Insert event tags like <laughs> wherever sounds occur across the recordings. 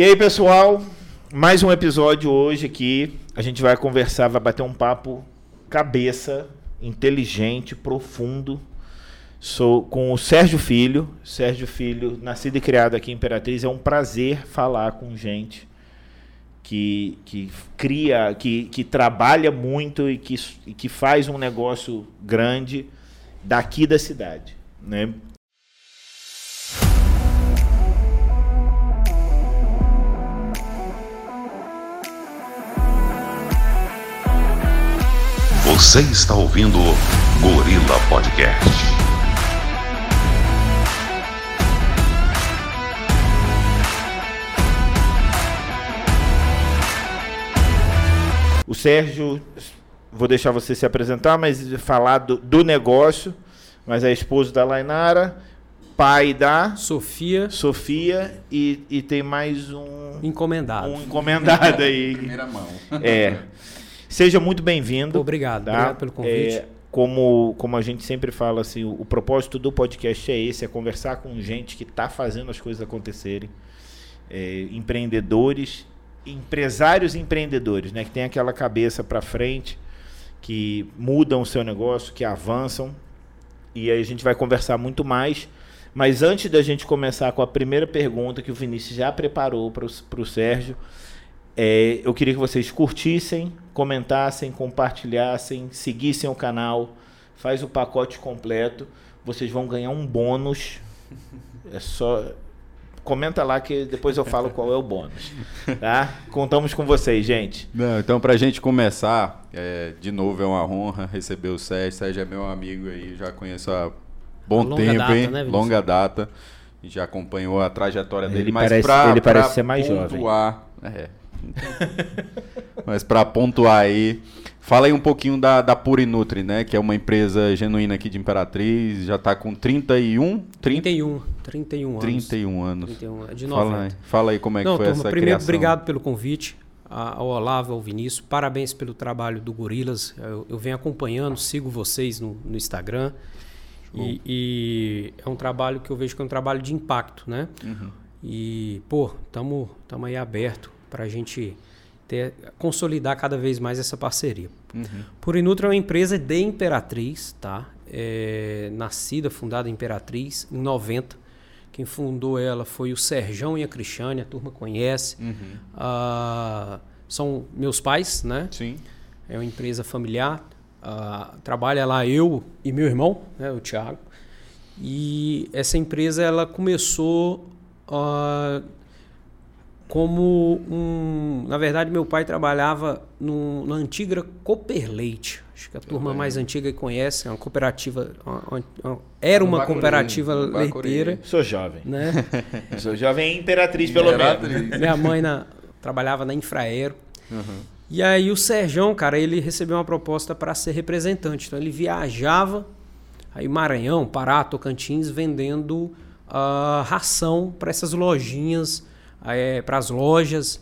E aí, pessoal, mais um episódio hoje aqui. A gente vai conversar, vai bater um papo cabeça, inteligente, profundo, Sou com o Sérgio Filho. Sérgio Filho, nascido e criado aqui em Imperatriz. É um prazer falar com gente que, que cria, que, que trabalha muito e que, e que faz um negócio grande daqui da cidade. Né? Você está ouvindo Gorila Podcast. O Sérgio, vou deixar você se apresentar, mas falar do, do negócio, mas é esposo da Lainara, pai da Sofia. Sofia e, e tem mais um encomendado. Um encomendado aí. Primeira mão. É. <laughs> Seja muito bem-vindo. Obrigado, tá? obrigado pelo convite. É, como, como a gente sempre fala, assim, o, o, propósito do podcast é esse, é conversar com gente que está fazendo as coisas acontecerem. É, empreendedores empresários empreendedores, né, que tem aquela cabeça para frente, que mudam o seu negócio, que avançam. E aí a gente vai conversar muito mais. Mas antes da gente começar com a primeira pergunta que o Vinícius já preparou para o Sérgio, é, eu queria que vocês curtissem, comentassem, compartilhassem, seguissem o canal, faz o pacote completo. Vocês vão ganhar um bônus. É só comenta lá que depois eu falo qual é o bônus. Tá? Contamos com vocês, gente. Não, então, pra gente começar, é, de novo é uma honra receber o Sérgio. Sérgio é meu amigo aí, já conheço há bom Longa tempo, data, hein? Né, Longa data. Já acompanhou a trajetória dele, ele mas parece, pra, ele parece ser mais pontuar, jovem. É. mas para pontuar aí, Fala aí um pouquinho da, da Purinutri, né? Que é uma empresa genuína aqui de Imperatriz, já está com 31? 31, 31 anos. 31 anos. 31, é de 90. Fala aí, fala aí como é Não, que foi turma, essa primeiro, criação. obrigado pelo convite ao Olavo, ao Vinícius. Parabéns pelo trabalho do Gorilas. Eu, eu venho acompanhando, sigo vocês no, no Instagram. E, e, é um trabalho que eu vejo que é um trabalho de impacto, né? Uhum. E, pô, estamos aí aberto para a gente ter, consolidar cada vez mais essa parceria. Uhum. Purinutra é uma empresa de Imperatriz, tá? É, nascida, fundada em Imperatriz, em 90. Quem fundou ela foi o Serjão e a Cristiane, a turma conhece. Uhum. Ah, são meus pais, né? Sim. É uma empresa familiar. Ah, trabalha lá eu e meu irmão, né, o Thiago. E essa empresa ela começou uh, como um. Na verdade, meu pai trabalhava no, na antiga Cooperleite. Acho que a turma mais antiga que conhece, é uma cooperativa. Uma, uma, era uma cooperativa leiteira. Sou jovem. Né? <laughs> Sou jovem imperatriz, pelo menos. Minha mãe na, trabalhava na Infraero. Uhum. E aí o Serjão, cara, ele recebeu uma proposta para ser representante. Então ele viajava aí Maranhão, Pará, Tocantins, vendendo uh, ração para essas lojinhas é, para as lojas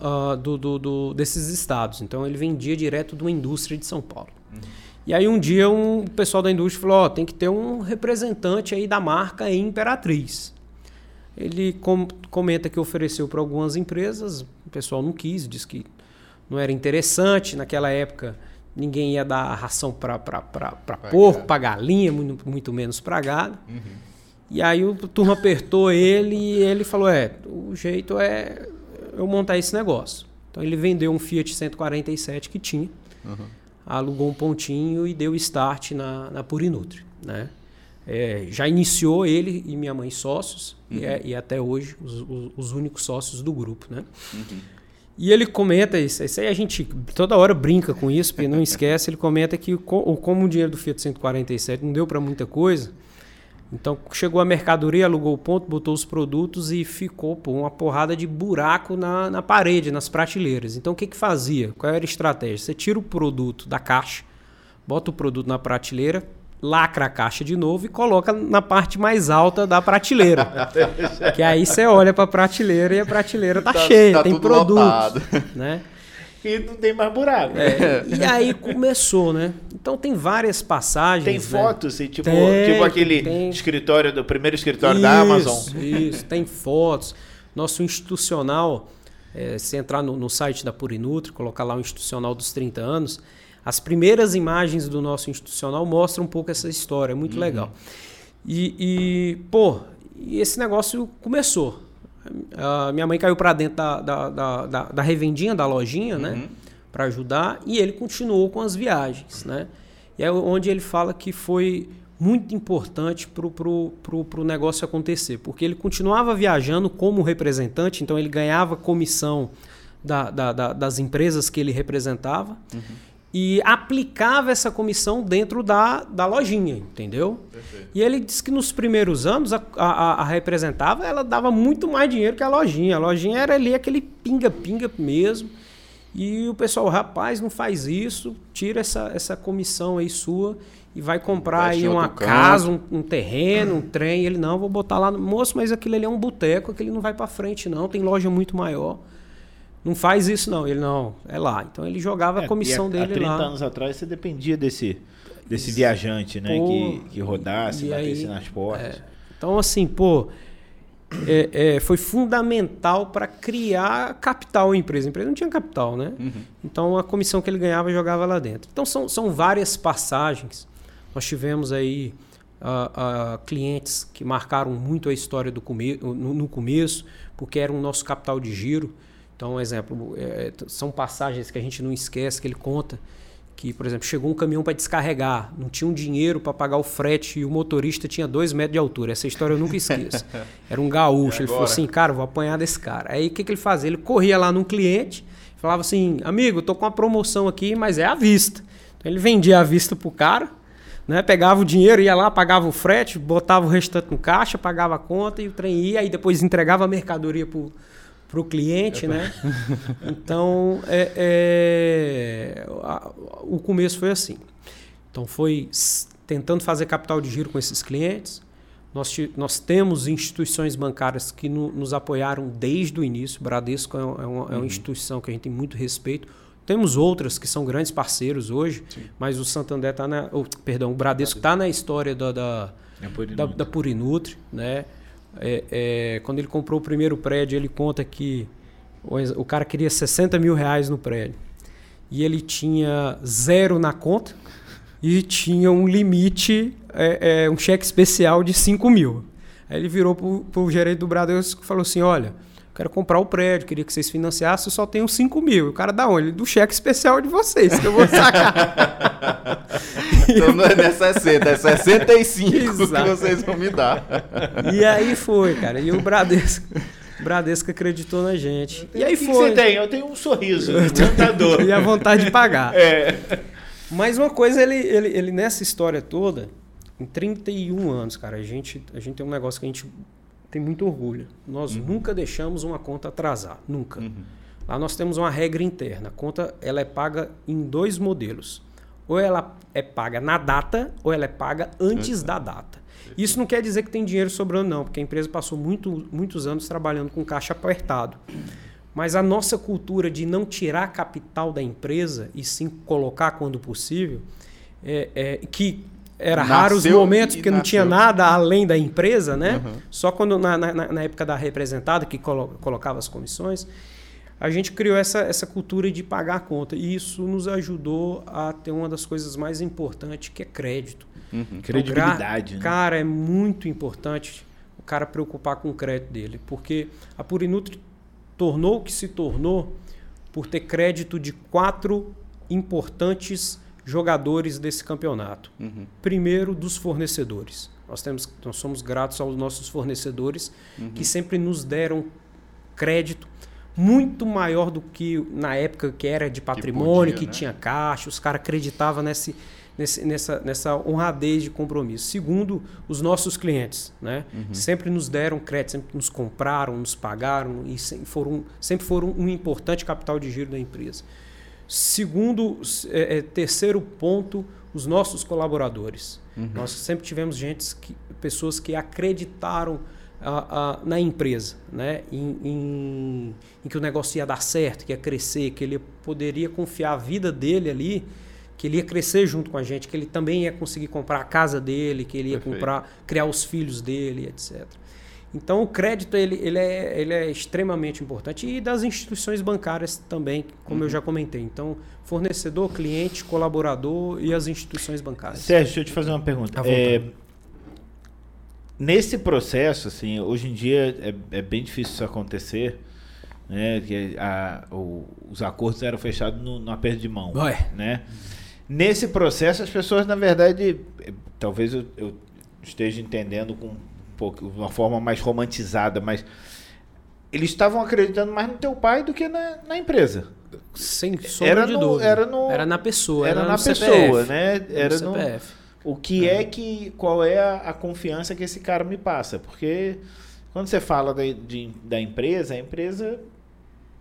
uh, do, do, do, desses estados. Então ele vendia direto de uma indústria de São Paulo. Uhum. E aí um dia um, o pessoal da indústria falou, oh, tem que ter um representante aí da marca em Imperatriz. Ele com, comenta que ofereceu para algumas empresas, o pessoal não quis, disse que não era interessante. Naquela época ninguém ia dar ração para porco, para galinha, muito, muito menos para gado. Uhum. E aí o turma apertou ele e ele falou: é, o jeito é eu montar esse negócio. Então ele vendeu um Fiat 147 que tinha, uhum. alugou um pontinho e deu start na, na Purinutri. Né? É, já iniciou ele e minha mãe sócios, uhum. e, é, e, até hoje os, os, os, únicos sócios do grupo. Né? Uhum. E ele comenta isso, isso aí a gente toda hora brinca com isso, porque não esquece, ele comenta que como o dinheiro do Fiat 147 não deu para muita coisa, então chegou a mercadoria, alugou o ponto, botou os produtos e ficou pô, uma porrada de buraco na, na parede, nas prateleiras. Então o que, que fazia? Qual era a estratégia? Você tira o produto da caixa, bota o produto na prateleira, lacra a caixa de novo e coloca na parte mais alta da prateleira. <laughs> que aí você olha para a prateleira e a prateleira tá, tá cheia, tá tem produto. Né? E não tem mais buraco. É, e aí começou, né? Então tem várias passagens. Tem né? fotos, né? tipo, tem, tipo aquele tem... escritório do primeiro escritório isso, da Amazon. Isso, tem fotos. Nosso institucional, é, se entrar no, no, site da Purinutri, colocar lá o institucional dos 30 anos, as primeiras imagens do nosso institucional mostram um pouco essa história, é muito uhum. legal. E, e, pô, e esse negócio começou. A minha mãe caiu para dentro da, da, da, da, revendinha, da lojinha, né? uhum. né? Para ajudar, e ele continuou com as viagens, né? E é onde ele fala que foi muito importante para o pro, pro, pro negócio acontecer, porque ele continuava viajando como representante, então ele ganhava comissão da, da, da, das empresas que ele representava uhum. E aplicava essa comissão dentro da, da lojinha, entendeu? Perfeito. E ele disse que nos primeiros anos a, a, a, representava, ela dava muito mais dinheiro que a lojinha. A lojinha era ali aquele pinga-pinga mesmo. E o pessoal, rapaz, não faz isso, tira essa, essa comissão aí sua e vai comprar aí uma casa, um, um, terreno, um trem. ele, não, vou botar lá. Moço, mas aquilo ali é um boteco, aquele não vai para frente, não. Tem loja muito maior. Não faz isso, não. Ele, não, é lá. Então ele jogava é, a comissão a, dele lá. Há 30 anos atrás você dependia desse, desse viajante, né? Pô, que, que rodasse, batesse aí, nas portas. É, então, assim, pô é, é, foi fundamental para criar capital em empresa. A empresa não tinha capital, né? Uhum. Então a comissão que ele ganhava jogava lá dentro. Então são, são várias passagens. Nós tivemos aí uh, uh, clientes que marcaram muito a história do come no, no, começo, porque era o nosso capital de giro. Então, exemplo, é, são passagens que a gente não esquece, que ele conta que, por exemplo, chegou um caminhão para descarregar, não tinha um dinheiro para pagar o frete e o motorista tinha dois metros de altura. Essa história eu nunca esqueço. <laughs> Era um gaúcho. Ele falou assim, cara, vou apanhar desse cara. Aí o que, que ele fazia? Ele corria lá num cliente, falava assim, amigo, tô com uma promoção aqui, mas é à vista. Então ele vendia à vista pro cara, né? Pegava o dinheiro, ia lá, pagava o frete, botava o restante no caixa, pagava a conta e o trem ia, aí depois entregava a mercadoria pro para o cliente, né? <laughs> Então, é, é, a, o começo foi assim. Então, foi tentando fazer capital de giro com esses clientes. Nós, nós temos instituições bancárias que no, nos apoiaram desde o início. Bradesco é, uma, é uma uhum. instituição que a gente tem muito respeito. Temos outras que são grandes parceiros hoje, Sim. mas o Santander está na. Oh, perdão, o Bradesco está na história da, da, é da, da Purinutri, né? É, é, quando ele comprou o primeiro prédio, ele conta que o, o cara queria 60 mil reais no prédio. E ele tinha zero na conta e tinha um limite, é, é um cheque especial de 5 mil. Aí ele virou para o gerente do Bradesco e falou assim: Olha, quero comprar o prédio, queria que vocês financiassem, eu só tenho 5 mil. O cara dá onde? Do cheque especial de vocês, que eu vou sacar. <laughs> então não é, é 60, é 65 Exato. que vocês vão me dar. E aí foi, cara. E o Bradesco. Bradesco acreditou na gente. E aí que foi. Que você tem? Eu tenho um sorriso encantador. <laughs> e a vontade de pagar. É. Mas uma coisa, ele, ele, ele nessa história toda, em 31 anos, cara, a gente, a gente tem um negócio que a gente tem muito orgulho. Nós uhum. nunca deixamos uma conta atrasar, nunca. Uhum. Lá nós temos uma regra interna. A conta ela é paga em dois modelos. Ou ela é paga na data, ou ela é paga antes da data. Isso não quer dizer que tem dinheiro sobrando, não, porque a empresa passou muito, muitos anos trabalhando com caixa apertado. Mas a nossa cultura de não tirar capital da empresa e sim colocar quando possível, é, é, que era nasceu raro os momentos porque não tinha nada além da empresa, né? Uhum. Só quando na, na, na, época da representada que colo, colocava as comissões, a gente criou essa, essa cultura de pagar a conta e isso nos ajudou a ter uma das coisas mais importantes que é crédito. Uhum. Então, Credibilidade. Né? Cara, é muito importante o cara preocupar com o crédito dele, porque a Purinutri tornou o que se tornou por ter crédito de quatro importantes jogadores desse campeonato. Uhum. Primeiro, dos fornecedores. Nós, temos, nós somos gratos aos nossos fornecedores uhum. que sempre nos deram crédito muito maior do que na época que era de patrimônio, que, podia, que né? tinha caixa, os caras acreditavam nesse, nesse, nessa, nessa honradez de compromisso. Segundo, os nossos clientes, né? Uhum. Sempre nos deram crédito, sempre nos compraram, nos pagaram e sempre foram, sempre foram um importante capital de giro da empresa. Segundo, é, é, terceiro ponto, os nossos colaboradores. Uhum. Nós sempre tivemos gente que, pessoas que acreditaram a, a, na empresa, né? Em, em, em, que o negócio ia dar certo, que ia crescer, que ele poderia confiar a vida dele ali, que ele ia crescer junto com a gente, que ele também ia conseguir comprar a casa dele, que ele ia Perfeito. comprar, criar os filhos dele, etc. Então o crédito ele, ele, é, ele é extremamente importante e das instituições bancárias também, como uhum. eu já comentei. Então fornecedor, cliente, colaborador e as instituições bancárias. Sérgio, deixa eu te fazer uma pergunta. É, nesse processo, assim, hoje em dia é, é bem difícil isso acontecer, né? Que a, o, os acordos eram fechados no, no aperto de mão, Ué. né? Nesse processo, as pessoas, na verdade, talvez eu, eu esteja entendendo com pouco, uma forma mais romantizada, mas eles estavam acreditando mais no teu pai do que na, na empresa. Sem sombra era de no, dúvida. Era, no, era na pessoa. Era, era na pessoa, CPF, né? Era no, CPF. O que é. é que. Qual é a, a, confiança que esse cara me passa? Porque quando você fala da, de, da empresa, a empresa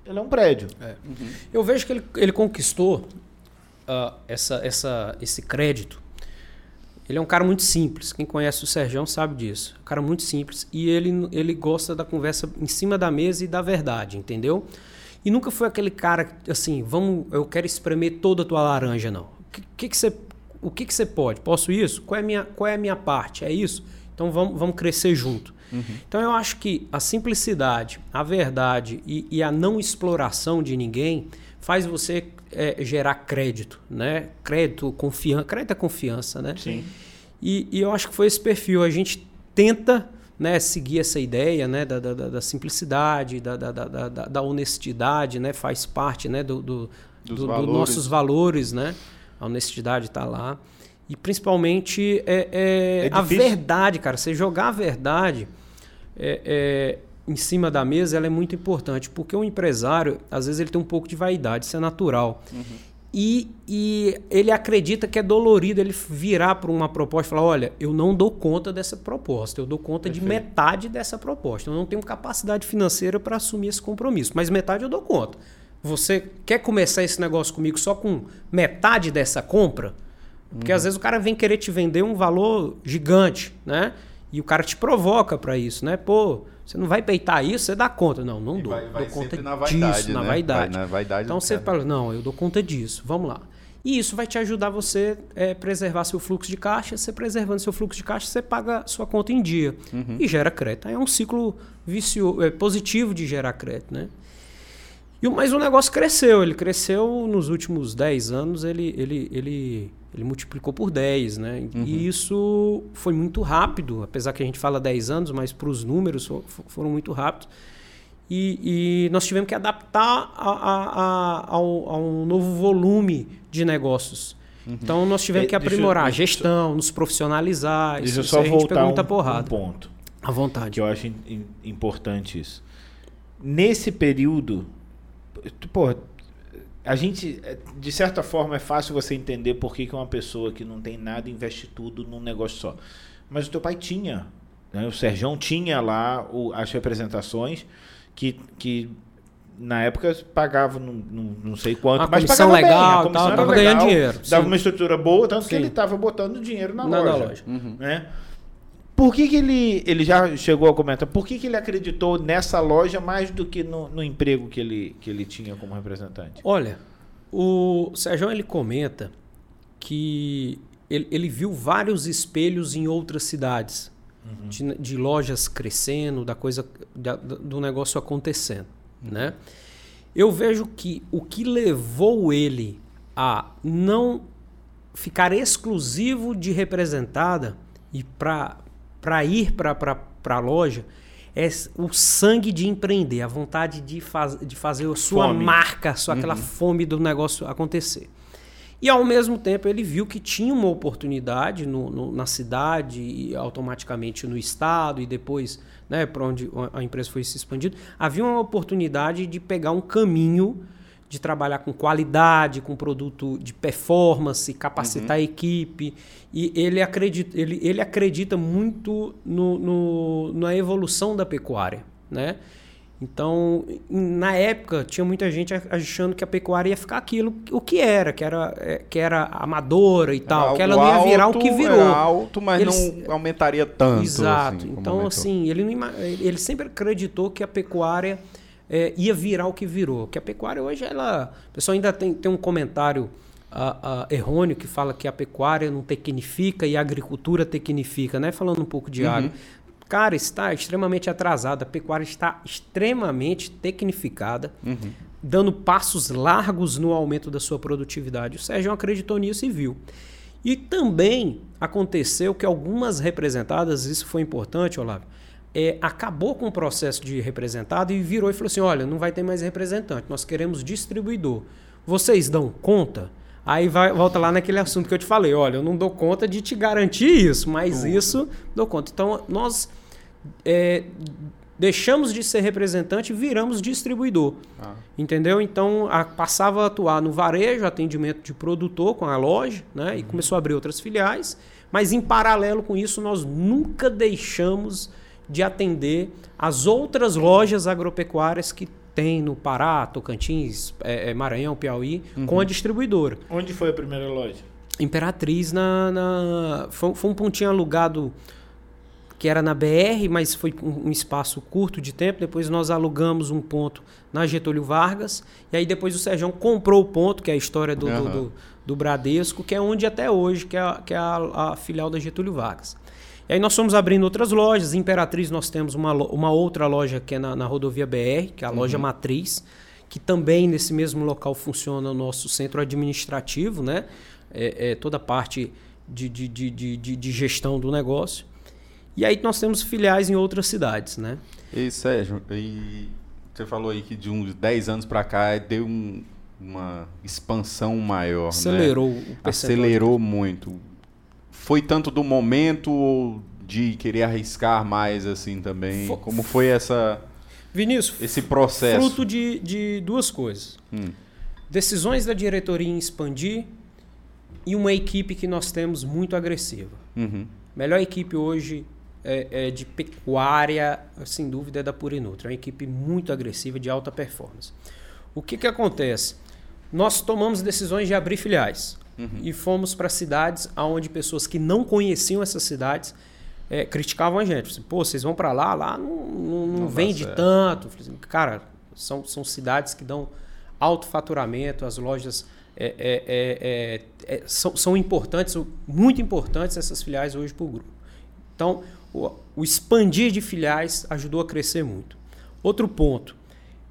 ela é um prédio. É. Uhum. Eu vejo que ele, ele conquistou uh, essa, essa, esse crédito ele é um cara muito simples. Quem conhece o Serjão sabe disso. Um cara muito simples. E ele, ele gosta da conversa em cima da mesa e da verdade, entendeu? E nunca foi aquele cara assim, vamos, eu quero espremer toda a tua laranja, não. O que, que, que você, o que, que você pode? Posso isso? Qual é a minha, qual é a minha parte? É isso? Então vamos, vamos crescer junto. Uhum. Então eu acho que a simplicidade, a verdade e, e a não exploração de ninguém faz você é, gerar crédito, né? Crédito, confiança. Crédito é confiança, né? Sim. E, e, eu acho que foi esse perfil. A gente tenta né, seguir essa ideia né, da, da, da simplicidade, da, da, da, da, honestidade, né? Faz parte né, do, do, do, do nossos valores, né? A honestidade está lá. E principalmente é, é, é a verdade, cara. Você jogar a verdade é, é em cima da mesa ela é muito importante, porque o empresário, às vezes, ele tem um pouco de vaidade, isso é natural. Uhum. E, e ele acredita que é dolorido ele virar para uma proposta e falar: olha, eu não dou conta dessa proposta, eu dou conta Perfeito. de metade dessa proposta. Eu não tenho capacidade financeira para assumir esse compromisso, mas metade eu dou conta. Você quer começar esse negócio comigo só com metade dessa compra? Porque uhum. às vezes o cara vem querer te vender um valor gigante, né? E o cara te provoca para isso, né? Pô, você não vai peitar isso, você dá conta. Não, não dou. Vai, vai dou conta na vaidade, disso, né? na vaidade. Vai, na vaidade então você fala, não, eu dou conta disso, vamos lá. E isso vai te ajudar você é, preservar seu fluxo de caixa. Você preservando seu fluxo de caixa, você paga sua conta em dia uhum. e gera crédito. É um ciclo vicio, é, positivo de gerar crédito, né? E, mas o negócio cresceu. Ele cresceu nos últimos 10 anos, ele, ele, ele ele multiplicou por 10, né? Uhum. E isso foi muito rápido, apesar que a gente fala 10 anos, mas para os números foram muito rápidos. E, e, nós tivemos que adaptar a, a, a, ao, a, um novo volume de negócios. Uhum. Então nós tivemos que aprimorar a gestão, nos profissionalizar. Deixa isso, eu só voltar um, um, ponto. À vontade. Que eu acho importante isso. Nesse período, pô, a gente, é, de certa forma, é fácil você entender por que, que uma pessoa que não tem nada investe tudo num negócio só. Mas o teu pai tinha, né? o Serjão tinha lá o, as representações que, que na época pagava não, não, não sei quanto, a mas pagava legal, bem, a comissão tava ganhando dinheiro. Dava sim. uma estrutura boa, tanto sim. que ele estava botando dinheiro na, na loja. Na loja. Uhum. Né? Por que, que ele, ele já chegou a comentar? Por que, que ele acreditou nessa loja mais do que no, no emprego que ele, que ele tinha como representante? Olha, o Sérgio ele comenta que ele, ele, viu vários espelhos em outras cidades, uhum. de, de, lojas crescendo, da coisa da, do negócio acontecendo, uhum. né? Eu vejo que o que levou ele a não ficar exclusivo de representada e para para ir para a loja é o sangue de empreender, a vontade de, faz, de fazer a sua fome. marca, sua, uhum. aquela fome do negócio acontecer. E ao mesmo tempo ele viu que tinha uma oportunidade no, no, na cidade e automaticamente no estado e depois né, para onde a empresa foi se expandindo. Havia uma oportunidade de pegar um caminho de trabalhar com qualidade, com produto de performance, capacitar uhum. a equipe. E ele acredita, ele, ele acredita muito no, no, na evolução da pecuária. Né? Então, na época, tinha muita gente achando que a pecuária ia ficar aquilo o que era, que era, é, que era amadora e tal, que ela não ia virar o que virou. Era alto, mas Eles... não aumentaria tanto. Exato. Assim, então, assim, ele, ele sempre acreditou que a pecuária é, ia virar o que virou. Que a pecuária hoje, ela. O pessoal ainda tem, tem um comentário uh, uh, errôneo que fala que a pecuária não tecnifica e a agricultura tecnifica, né? Falando um pouco de uhum. água. cara está extremamente atrasada, a pecuária está extremamente tecnificada, uhum. dando passos largos no aumento da sua produtividade. O Sérgio acreditou nisso e viu. E também aconteceu que algumas representadas, isso foi importante, Olavo, é, acabou com o processo de representado e virou e falou assim: olha, não vai ter mais representante, nós queremos distribuidor. Vocês dão conta? Aí vai, volta lá naquele assunto que eu te falei: olha, eu não dou conta de te garantir isso, mas isso dou conta. Então, nós é, deixamos de ser representante e viramos distribuidor. Ah. Entendeu? Então, a, passava a atuar no varejo, atendimento de produtor com a loja, né? E uhum. começou a abrir outras filiais. Mas, em paralelo com isso, nós nunca deixamos de atender as outras lojas agropecuárias que tem no Pará, Tocantins, é, é, Maranhão, Piauí, uhum. com a distribuidora. Onde foi a primeira loja? Imperatriz na, na foi, foi, um pontinho alugado que era na BR, mas foi um, um, espaço curto de tempo. Depois nós alugamos um ponto na Getúlio Vargas. E aí depois o Sérgio comprou o ponto, que é a história do, uhum. do, do, do, Bradesco, que é onde até hoje, que é, que é a, a filial da Getúlio Vargas. E aí nós fomos abrindo outras lojas. Em Imperatriz nós temos uma, uma outra loja que é na, na rodovia BR, que é a uhum. loja matriz, que também nesse mesmo local funciona o nosso centro administrativo, né? É, é toda a parte de, de, de, de, de gestão do negócio. E aí nós temos filiais em outras cidades, né? E Sérgio, e você falou aí que de uns 10 anos para cá deu um, uma expansão maior, Acelerou né? o Acelerou muito. Foi tanto do momento de querer arriscar mais assim também? For, Como foi essa Vinícius, esse processo? Fruto de, de duas coisas. Hum. Decisões da diretoria em expandir e uma equipe que nós temos muito agressiva. Uhum. Melhor equipe hoje é, é, de pecuária, sem dúvida, é da Purinutra. É uma equipe muito agressiva, de alta performance. O que, que acontece? Nós tomamos decisões de abrir filiais uhum. e fomos para cidades onde pessoas que não conheciam essas cidades é, criticavam a gente. Assim, Pô, vocês vão para lá, lá não, não, não, não vende tanto. Assim, Cara, são, são cidades que dão alto faturamento, as lojas é, é, é, é são, são importantes, muito importantes essas filiais hoje para o grupo. Então, o, o expandir de filiais ajudou a crescer muito. Outro ponto,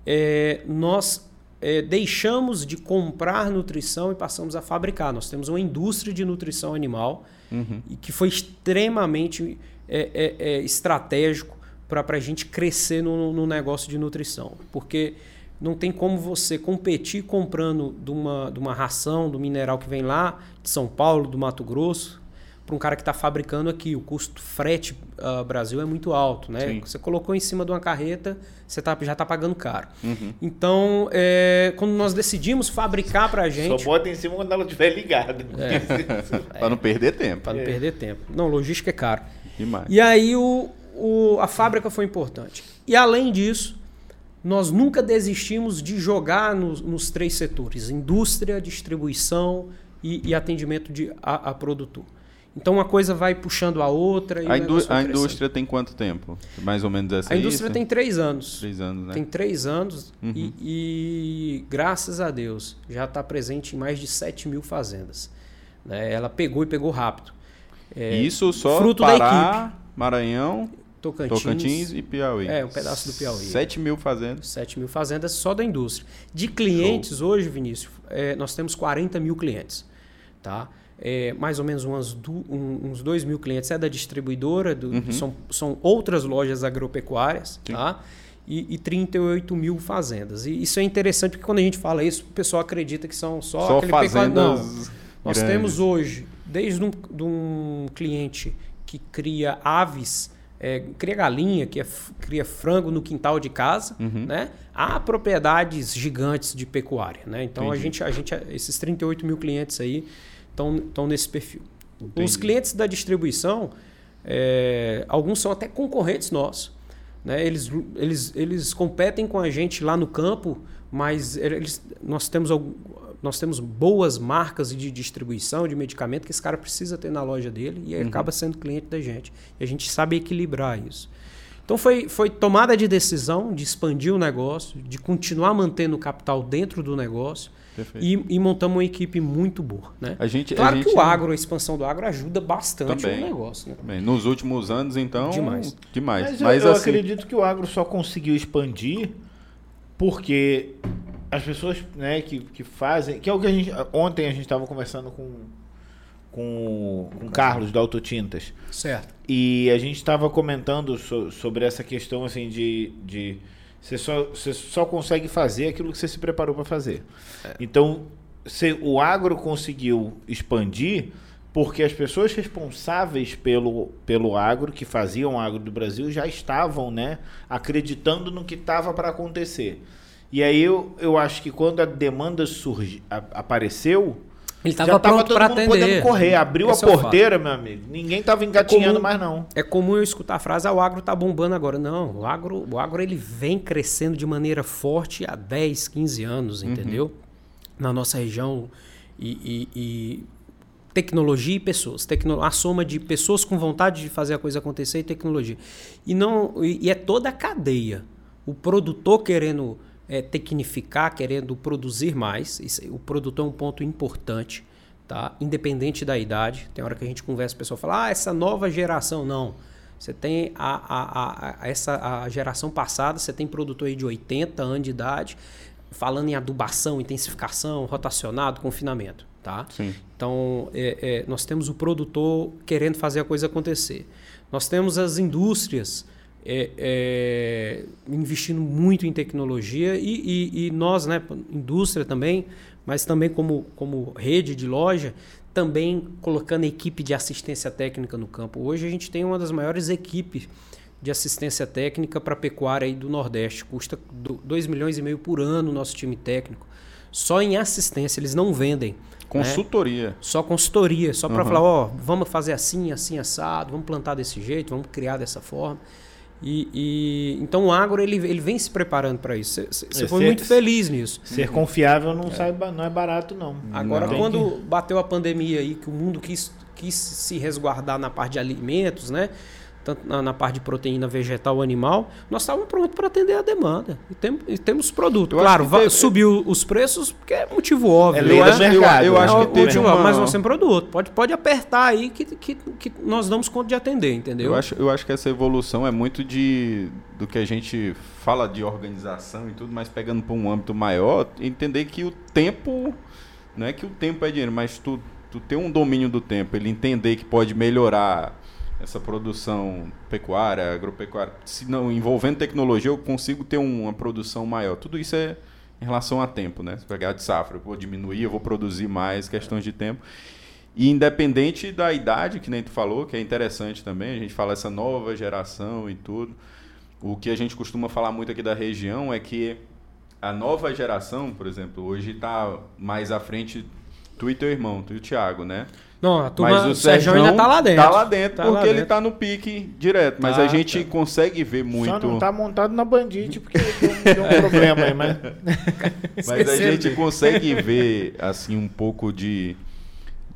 é, nós é, deixamos de comprar nutrição e passamos a fabricar. Nós temos uma indústria de nutrição animal uhum. e que foi extremamente é, é, é estratégico para a gente crescer no, no, negócio de nutrição. Porque não tem como você competir comprando de uma, de uma ração, do mineral que vem lá de São Paulo, do Mato Grosso, para um cara que está fabricando aqui. O custo frete uh, Brasil é muito alto, né? Sim. Você colocou em cima de uma carreta, você tá, já está pagando caro. Uhum. Então, é, quando nós decidimos fabricar para a gente... Só bota em cima quando ela estiver ligada. É. <laughs> para não perder tempo. Para não perder tempo. Não, logística é caro. Demais. E aí o, o, a fábrica foi importante. E além disso, nós nunca desistimos de jogar nos, nos três setores: indústria, distribuição e, e atendimento de, a, a produtor. Então uma coisa vai puxando a outra. a, indú a indústria tem quanto tempo? Mais ou menos essa A indústria tem três anos. Três anos, né? Tem três anos uhum. e, e, graças a Deus já está presente em mais de 7 mil fazendas. Né? Ela pegou e pegou rápido. É, Isso só fruto Pará, da equipe. Maranhão, Tocantins, Tocantins e Piauí. É, um pedaço do Piauí. 7 mil fazendas. 7 mil fazendas só da indústria. De clientes, Show. hoje, Vinícius, é, nós temos 40 mil clientes. Tá? É, mais ou menos umas um, uns 2 mil clientes é da distribuidora, do, uhum. são, são outras lojas agropecuárias, Sim. tá? E, e 38 mil fazendas. E isso é interessante porque quando a gente fala isso, o pessoal acredita que são só, só aquele fazendas Não, nós temos hoje, desde um, de um cliente que cria aves, é, cria galinha, que é, cria frango no quintal de casa, uhum. né? Há propriedades gigantes de pecuária, né? Então a gente, a gente, esses 38 mil clientes aí, estão nesse perfil. Entendi. Os clientes da distribuição, é, alguns são até concorrentes nossos. Né? Eles, eles, eles competem com a gente lá no campo, mas eles, nós, temos, nós temos boas marcas de distribuição de medicamento que esse cara precisa ter na loja dele e uhum. acaba sendo cliente da gente. E a gente sabe equilibrar isso. Então foi, foi tomada de decisão de expandir o negócio, de continuar mantendo o capital dentro do negócio e, e, montamos uma equipe muito boa. Né? A gente, claro a que o agro, a expansão do agro ajuda bastante também, o negócio. Né? Também. Nos últimos anos, então, demais. demais. Mas, Mas eu, eu assim... acredito que o agro só conseguiu expandir porque as pessoas né, que, que fazem. Que é o que a gente. Ontem a gente estava conversando com, com, com o Carlos da Autotintas. Certo. E a gente estava comentando so, sobre essa questão assim de. de você só, você só consegue fazer aquilo que você se preparou para fazer. É. Então, se, o agro conseguiu expandir porque as pessoas responsáveis pelo, pelo agro, que faziam o agro do Brasil, já estavam né, acreditando no que estava para acontecer. E aí eu, eu acho que quando a demanda surgi, a, apareceu, ele estava pronto para atender. podendo correr, abriu Esse a é porteira, é meu amigo. Ninguém estava engatinhando é comum, mais não. É comum eu escutar a frase: ah, "O agro está bombando agora". Não, o agro, o agro ele vem crescendo de maneira forte há 10, 15 anos, uhum. entendeu? Uhum. Na nossa região e, e, e, tecnologia e pessoas, Tecno, a soma de pessoas com vontade de fazer a coisa acontecer e tecnologia. E não e, e é toda a cadeia. O produtor querendo é, tecnificar, querendo produzir mais. Isso, o produtor é um ponto importante, tá? Independente da idade. Tem hora que a gente conversa, o pessoal fala, ah, essa nova geração. Não. Você tem a, a, a, essa, a geração passada, você tem produtor aí de 80 anos de idade, falando em adubação, intensificação, rotacionado, confinamento. Tá? Sim. Então, é, é, nós temos o produtor querendo fazer a coisa acontecer. Nós temos as indústrias é, é, investindo muito em tecnologia e, e, e, nós, né, indústria também, mas também como, como rede de loja, também colocando equipe de assistência técnica no campo. Hoje a gente tem uma das maiores equipes de assistência técnica para pecuária aí do Nordeste. Custa 2 milhões e meio por ano o nosso time técnico. Só em assistência, eles não vendem. Né? Consultoria. Né? Só consultoria, só para uhum. falar, ó, vamos fazer assim, assim, assado, vamos plantar desse jeito, vamos criar dessa forma. E, e, então o agro ele, ele vem se preparando para isso. Você é, foi muito feliz nisso. Ser confiável não, é. Sai, não é barato, não. Agora, não. quando bateu a pandemia aí, que o mundo quis, quis se resguardar na parte de alimentos, né? Tanto na, na, parte de proteína vegetal animal, nós estávamos prontos para atender a demanda. E, tem, e temos produto. Eu claro, teve... subiu os preços porque é motivo óbvio. É lei do mercado. Eu, eu acho que teve uma... Mas nós temos produto. Pode, pode apertar aí que, que, que nós damos conta de atender, entendeu? Eu acho, eu acho que essa evolução é muito de do que a gente fala de organização e tudo, mas pegando para um âmbito maior, entender que o tempo não é que o tempo é dinheiro, mas tu, tu ter um domínio do tempo, ele entender que pode melhorar essa produção pecuária, agropecuária, se não envolvendo tecnologia, eu consigo ter uma produção maior. Tudo isso é em relação a tempo, né? Se pegar de safra, eu vou diminuir, eu vou produzir mais, questões de tempo. E independente da idade, que nem tu falou, que é interessante também, a gente fala essa nova geração e tudo. O que a gente costuma falar muito aqui da região é que a nova geração, por exemplo, hoje está mais à frente tu e teu irmão, tu e o Thiago, né? Não, a turma, mas o Sérgio ainda tá lá dentro. Tá lá dentro tá porque lá ele dentro. tá no pique direto. Mas tá, a gente tá. consegue ver muito. Só não tá montado na bandite porque tem um, <laughs> problema aí, mas. <laughs> mas a gente consegue ver, assim, um pouco de,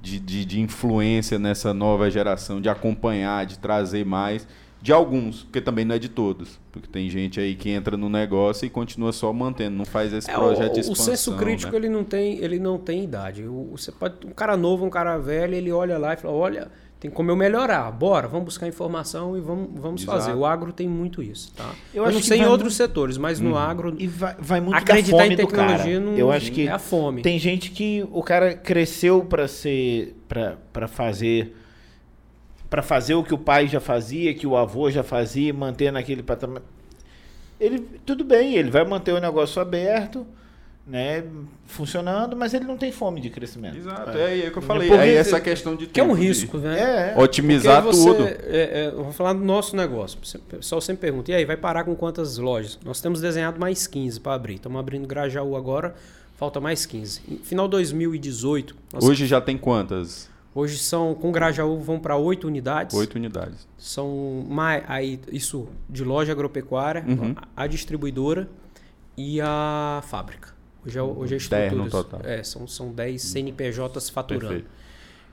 de, de, de influência nessa nova geração, de acompanhar, de trazer mais. De alguns, porque também não é de todos. Porque tem gente aí que entra no negócio e continua só mantendo, não faz esse é, projeto o, de expansão. O senso crítico né? ele não tem, ele não tem idade. Você pode, um cara novo, um cara velho, ele olha lá e fala: "Olha, tem como eu melhorar. Bora, vamos buscar informação e vamos, vamos fazer. O agro tem muito isso, tá? Eu, eu acho não sei em outros muito... setores, mas no uhum. agro e vai, vai muito acreditar da fome em tecnologia não eu acho que é a fome. Tem gente que o cara cresceu para ser para fazer para fazer o que o pai já fazia, que o avô já fazia, manter naquele patamar. Ele, tudo bem, ele vai manter o negócio aberto, né, funcionando, mas ele não tem fome de crescimento. Exato, é, é, é o que eu falei. Porque, é essa questão de que é um risco, de, né? É, otimizar você, tudo. É, é, eu vou falar do nosso negócio. O pessoal sempre pergunta: e aí, vai parar com quantas lojas? Nós temos desenhado mais 15 para abrir. Estamos abrindo Grajaú agora, falta mais 15. final de 2018. Hoje já tem quantas? Hoje são, com Grajaú, vão para oito unidades. Oito unidades. São mais, aí, isso de loja agropecuária, uhum. a distribuidora e a fábrica. Hoje é, hoje é estrutura. no total. É, são, são 10 CNPJs faturando.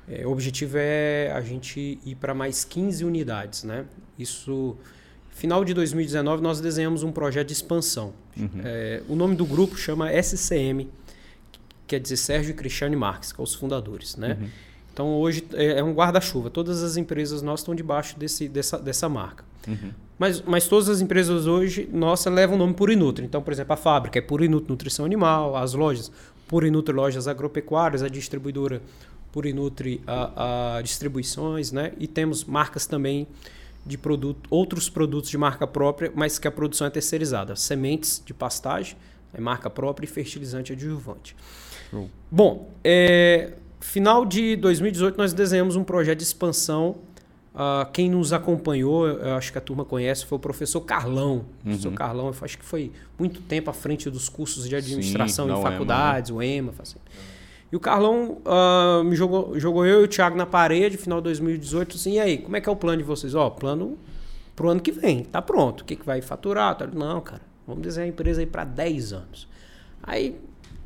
É, o objetivo é a gente ir para mais 15 unidades, né? Isso, final de 2019, nós desenhamos um projeto de expansão. Uhum. É, o nome do grupo chama SCM, quer dizer Sérgio e Cristiane Marques, que são os fundadores, né? Então hoje é, é um guarda-chuva. Todas as empresas nossas estão debaixo desse, dessa, dessa marca. Mas, mas todas as empresas hoje, nossa, levam o nome Purinutri. Então, por exemplo, a fábrica é Purinutri Nutrição Animal, as lojas Purinutri Lojas Agropecuárias, a distribuidora Purinutri a, a Distribuições, né? E temos marcas também de produto, outros produtos de marca própria, mas que a produção é terceirizada. Sementes de pastagem, é marca própria e fertilizante adjuvante. Bom, é, final de 2018 nós desenhamos um projeto de expansão. Ah, quem nos acompanhou, eu acho que a turma conhece, foi o professor Carlão. O professor Carlão, eu acho que foi muito tempo à frente dos cursos de administração da em UEMA, faculdades, o EMA. Assim. E o Carlão ah, me jogou, jogou eu e o Thiago na parede, final de 2018, assim, e aí, como é que é o plano de vocês? Ó, plano pro ano que vem, tá pronto. O que, que vai faturar? Tá, Não, cara, vamos desenhar a empresa aí para 10 anos. Aí,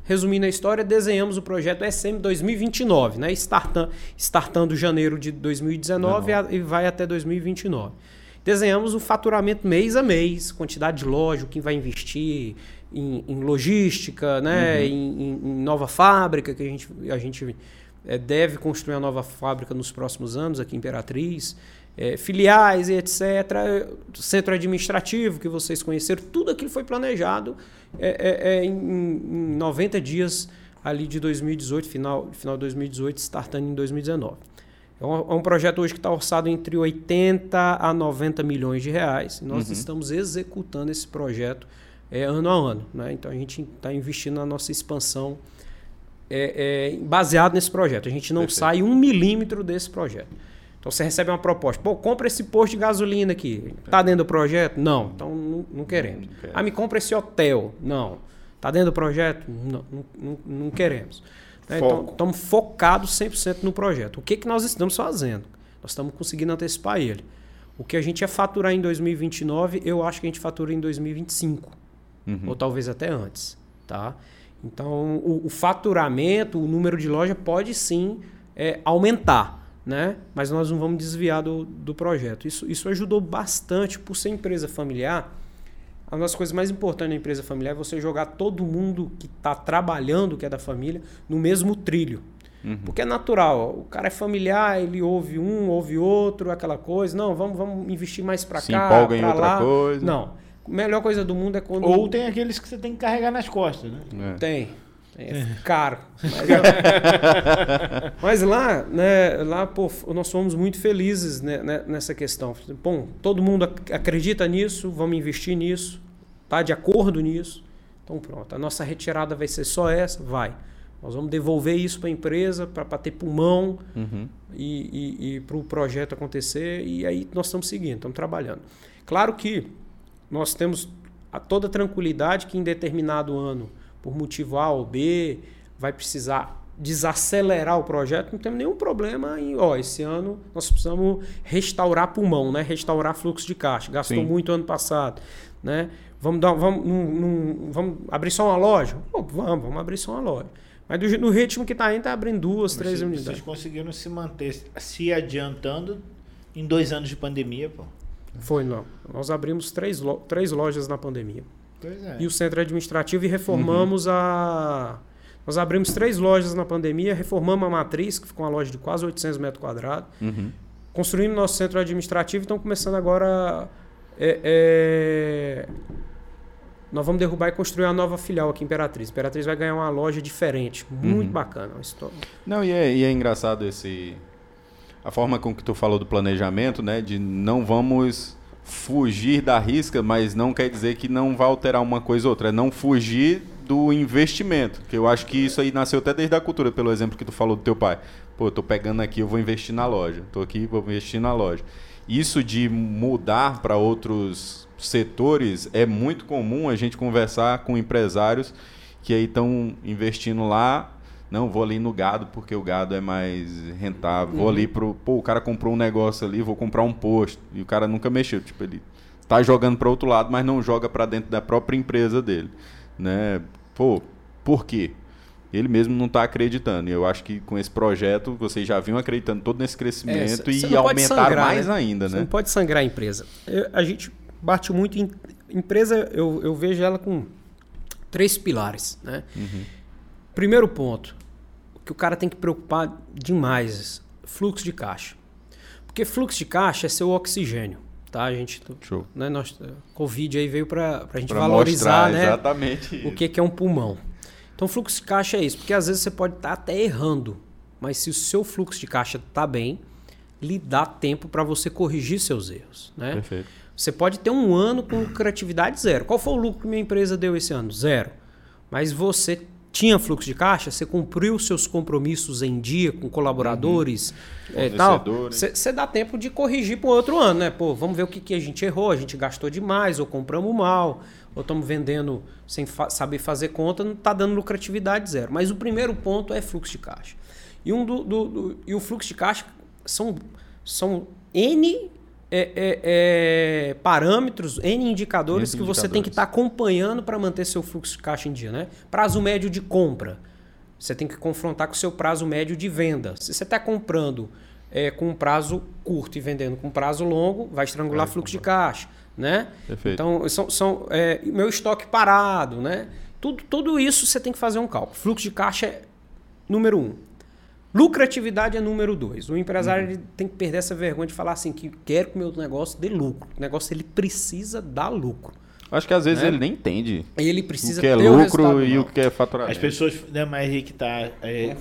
resumindo a história, desenhamos o projeto SM 2029, né? Startando, startando janeiro de 2019 a- e vai até 2029. Desenhamos o faturamento mês a mês, quantidade de loja, quem vai investir em, em logística, né? Em, em- em nova fábrica, que a gente, a gente eh, deve construir uma nova fábrica nos próximos anos aqui em Imperatriz. eh, filiais e etc. Centro administrativo que vocês conheceram, tudo aquilo foi planejado eh, eh, eh, em, em 90 dias ali de 2018, final, final de 2018, startando em 2019. É um, é um projeto hoje que está orçado entre 80 a 90 milhões de reais. E nós estamos executando esse projeto é, ano a ano. Né? Então a gente está investindo na nossa expansão é, é, baseado nesse projeto. A gente não Perfeito. sai um milímetro desse projeto. Então você recebe uma proposta, pô, compra esse posto de gasolina aqui. Tá dentro do projeto? Não. Então não, não queremos. Não. Ah, me compra esse hotel? Não. Tá dentro do projeto? Não, não, não, queremos. Né? Então estamos focados 100% no projeto. O que, que nós estamos fazendo? Nós estamos conseguindo antecipar ele. O que a gente ia faturar em 2029, eu acho que a gente fatura em 2025 ou talvez até antes, tá? Então, o, o faturamento, o número de loja pode sim é, aumentar, né? Mas nós não vamos desviar do, do projeto. Isso, isso ajudou bastante por ser empresa familiar. Uma das coisas mais importantes na empresa familiar é você jogar todo mundo que está trabalhando, que é da família, no mesmo trilho. Porque é natural, o cara é familiar, ele ouve um, ouve outro, aquela coisa. Não, vamos, vamos investir mais para Se cá, empolga em pra outra lá. coisa. Não. A melhor coisa do mundo é quando. Ou tem aqueles que você tem que carregar nas costas, né? É. Tem. É caro. Mas, <laughs> mas lá, né, lá, pô, nós fomos muito felizes né, né, nessa questão. Bom, todo mundo ac- acredita nisso, vamos investir nisso, tá de acordo nisso. Então pronto, a nossa retirada vai ser só essa, vai. Nós vamos devolver isso para a empresa, para ter pulmão Uhum. e, e, para o projeto acontecer. E aí nós estamos seguindo, estamos trabalhando. Claro que nós temos a toda tranquilidade que em determinado ano, por motivo A ou B, vai precisar desacelerar o projeto, não temos nenhum problema em, ó, esse ano nós precisamos restaurar pulmão, né? Restaurar fluxo de caixa. Gastou Sim. muito ano passado, né? Vamos dar, vamos, vamos abrir só uma loja? Pô, vamos, vamos abrir só uma loja. Mas do, no ritmo que está indo, tá abrindo duas, três Vocês, unidades. vocês conseguiram se manter se adiantando em dois anos de pandemia, pô. Foi, não. Nós abrimos três, lo- três lojas na pandemia. Pois é. E o centro administrativo e reformamos a. Nós abrimos três lojas na pandemia, reformamos a matriz, que ficou uma loja de quase 800 metros quadrados. Uhum. Construímos nosso centro administrativo e estamos começando agora. é, é, Nós vamos derrubar e construir uma nova filial aqui em Imperatriz. Imperatriz vai ganhar uma loja diferente, muito bacana. Uma história- Não, e é, e é engraçado esse. A forma com que tu falou do planejamento, né? De não vamos fugir da risca, mas não quer dizer que não vai alterar uma coisa ou outra. É não fugir do investimento. Que eu acho que isso aí nasceu até desde a cultura, pelo exemplo que tu falou do teu pai. Pô, eu tô pegando aqui, eu vou investir na loja. Tô aqui, vou investir na loja. Isso de mudar para outros setores é muito comum a gente conversar com empresários que aí estão investindo lá. Não, vou ali no gado porque o gado é mais rentável. Vou ali pro. Pô, o cara comprou um negócio ali, vou comprar um posto. E o cara nunca mexeu. Tipo, ele tá jogando para outro lado, mas não joga para dentro da própria empresa dele. Né? Pô, por quê? Ele mesmo não está acreditando. E eu acho que com esse projeto vocês já vinham acreditando todo nesse crescimento É, cê- cê e aumentaram sangrar, mais né? ainda, Você né? não pode sangrar a empresa. Eu- a gente bate muito em empresa, eu, eu vejo ela com três pilares, né? Primeiro ponto, que o cara tem que preocupar demais, fluxo de caixa. Porque fluxo de caixa é seu oxigênio, tá? A gente, Show. né, nós, Covid aí veio para a gente Pra valorizar, mostrar né, exatamente o que, que é um pulmão. Então, fluxo de caixa é isso, porque às vezes você pode estar até errando, mas se o seu fluxo de caixa está bem, lhe dá tempo para você corrigir seus erros, né? Perfeito. Você pode ter um ano com lucratividade zero. Qual foi o lucro que minha empresa deu esse ano? Zero. Mas você tinha fluxo de caixa, você cumpriu seus compromissos em dia com colaboradores, é, tal. Fornecedores. Você você dá tempo de corrigir para o outro ano, né? Pô, vamos ver o que, que a gente errou, a gente gastou demais, ou compramos mal, ou estamos vendendo sem fa- saber fazer conta, não está dando lucratividade zero. Mas o primeiro ponto é fluxo de caixa. E, um do, do- do- e o fluxo de caixa são, são N é, é, é, parâmetros, N indicadores N que você tem que indicadores. estar acompanhando para manter seu fluxo de caixa em dia. Né? Prazo médio de compra. Você tem que confrontar com o seu prazo médio de venda. Se você está comprando é, com um prazo curto e vendendo com um prazo longo, vai estrangular Vai fluxo de caixa. Né? Perfeito. Então, são, são, é, meu estoque parado. Né? Tudo, tudo isso você tem que fazer um cálculo. Fluxo de caixa é número um. Lucratividade é número dois. O empresário ele tem que perder essa vergonha de falar assim que quero que o meu negócio dê lucro. O negócio ele precisa dar lucro. Acho que às vezes Né? ele nem entende Ele precisa o que é ter o resultado lucro e bom. o que é faturamento. As pessoas, né, mas aí que tá. É,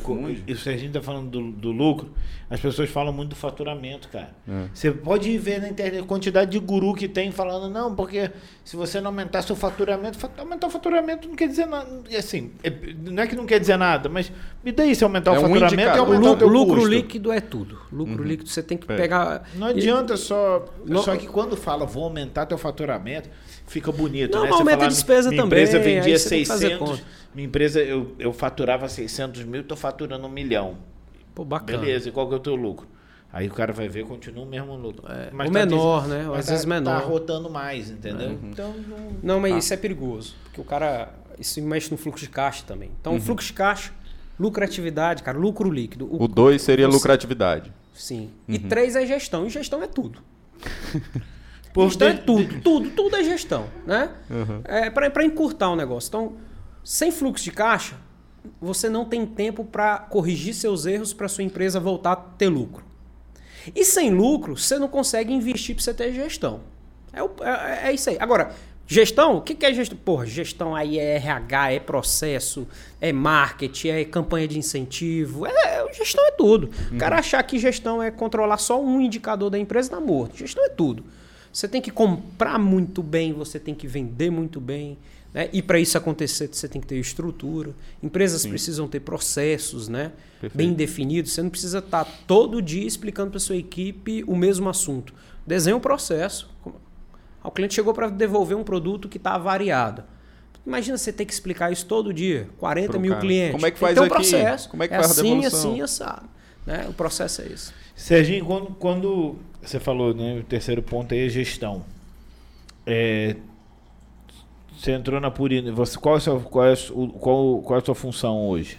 isso a gente tá falando do, do lucro, as pessoas falam muito do faturamento, cara. É. Você pode ver na internet a quantidade de guru que tem falando, não, porque se você não aumentar seu faturamento, fa- aumentar o faturamento não quer dizer nada. Assim, é- não é que não quer dizer nada, mas me daí se aumentar É o um faturamento e indicador. O aumentar o teu lucro custo. líquido é tudo. Lucro líquido você tem que É. pegar. Não adianta só. Não- Só que quando fala vou aumentar teu faturamento, fica bonito, Não, né? mas Você aumenta fala, a despesa minha também, empresa vendia aí você tem que fazer 600. conta. Minha empresa, eu, eu faturava 600 mil, tô faturando um milhão. Pô, bacana. Beleza, e qual que é o teu lucro? Aí o cara vai ver, continua o mesmo lucro. É, Mas o tá menor, des- né? mas Às tá- vezes menor. Tá rotando mais, entendeu? Então, não... Não, mas Tá. isso é perigoso. Porque o cara. Isso mexe no fluxo de caixa também. Uhum. Então, fluxo de caixa, lucratividade, cara, lucro líquido. O 2 seria você- lucratividade. Sim. Uhum. E três é gestão. E gestão é tudo. <laughs> Por gestão é de- tudo, tudo, tudo é gestão, né? Uhum. É para encurtar o negócio. Então, sem fluxo de caixa, você não tem tempo para corrigir seus erros para sua empresa voltar a ter lucro. E sem lucro, você não consegue investir para você ter gestão. É, o- é- é isso aí. Agora, gestão, o que, que é gestão? Porra, gestão aí é RH, é processo, é marketing, é campanha de incentivo. É, gestão é tudo. O cara achar que gestão é controlar só um indicador da empresa, tá morto. Gestão é tudo. Você tem que comprar muito bem, você tem que vender muito bem. Né? E para isso acontecer, você tem que ter estrutura. Empresas precisam ter processos né? Perfeito. bem definidos. Você não precisa estar todo dia explicando para sua equipe o mesmo assunto. Desenha um processo. O cliente chegou para devolver um produto que está variado. Imagina você ter que explicar isso todo dia, 40 Pro mil cara. clientes. Como é que faz um aqui? processo. Como é que é faz a assim, devolução? assim, assado. Né? O processo é esse. Serginho, quando, quando você falou, né, o terceiro ponto aí é gestão. É, você entrou na Purina. Você, qual, é a sua, qual, é a qual, qual é a sua função hoje?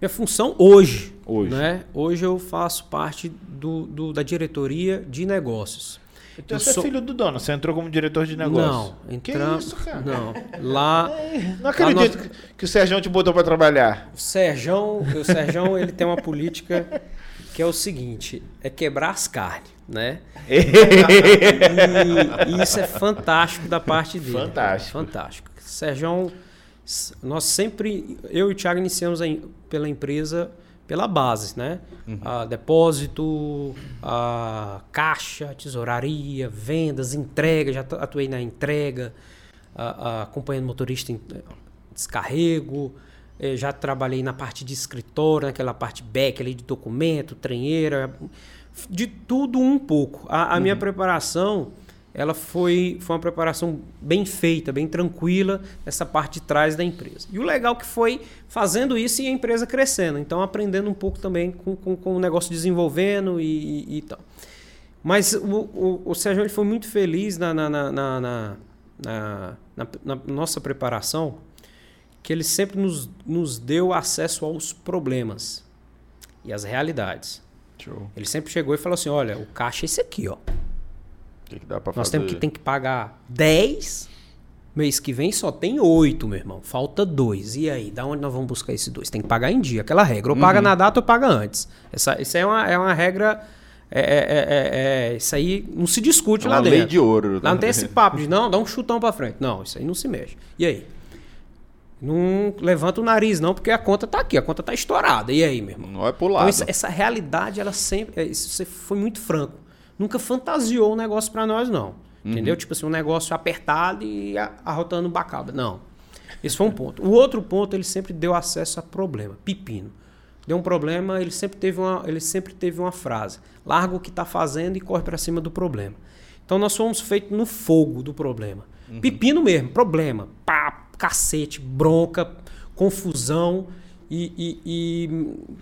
Minha função hoje, Hoje. Né? hoje eu faço parte do, do- da diretoria de negócios. Então Eu você sou- é filho do dono, você entrou como diretor de negócio. Não, Que entramos. isso, cara? Não, lá Não acredito que- que o Sérgio te botou pra trabalhar. o Serjão, o Serjão ele tem uma política que é o seguinte, é quebrar as carnes, né? E, <laughs> e isso é fantástico da parte dele. Fantástico. Fantástico. Serjão, nós sempre, eu e o Thiago iniciamos a pela empresa pela base, né? A depósito, a caixa, tesouraria, vendas, entrega, já atu- atuei na entrega, acompanhando motorista em eh, descarrego, eh, já trabalhei na parte de escritório, naquela parte back ali de documento, trenheira, de tudo um pouco. A, a minha preparação, ela foi, foi uma preparação bem feita, bem tranquila nessa parte de trás da empresa. E o legal que foi fazendo isso e a empresa crescendo. Então, aprendendo um pouco também com, com, com o negócio desenvolvendo e, e, e tal. Mas o, o, o Sérgio ele foi muito feliz na, na, na, na, na, na- na- na nossa preparação, que ele sempre nos, nos deu acesso aos problemas e às realidades. Show. Ele sempre chegou e falou assim: olha, o caixa é esse aqui, ó. Que, que Nós temos que, tem que pagar 10 Mês que vem só tem oito, meu irmão. Falta dois. E aí, da onde nós vamos buscar esses dois? Tem que pagar em dia, aquela regra. Ou paga Uhum. na data ou paga antes. Essa, isso é uma, é uma regra. É, é, é, é- é- isso aí não se discute É lá dentro. lei de ouro. Lá não né? tem esse papo de não, dá um chutão pra frente. Não, isso aí não se mexe. E aí? Não levanta o nariz, não, porque a conta tá aqui, a conta tá estourada. E aí, meu irmão? Não vai pro Então, essa, essa realidade, ela sempre. é, Isso você foi muito franco. Nunca fantasiou o negócio pra nós, não. Entendeu? Tipo assim, um negócio apertado e arrotando bacaba. Não. Esse foi um ponto. O outro ponto, ele sempre deu acesso a problema. Pepino. Deu um problema, ele sempre teve uma, ele sempre teve uma frase: larga o que tá fazendo e corre pra cima do problema. Então nós fomos feitos no fogo do problema. Pepino mesmo, problema. Pá, cacete, bronca, confusão. E, e- e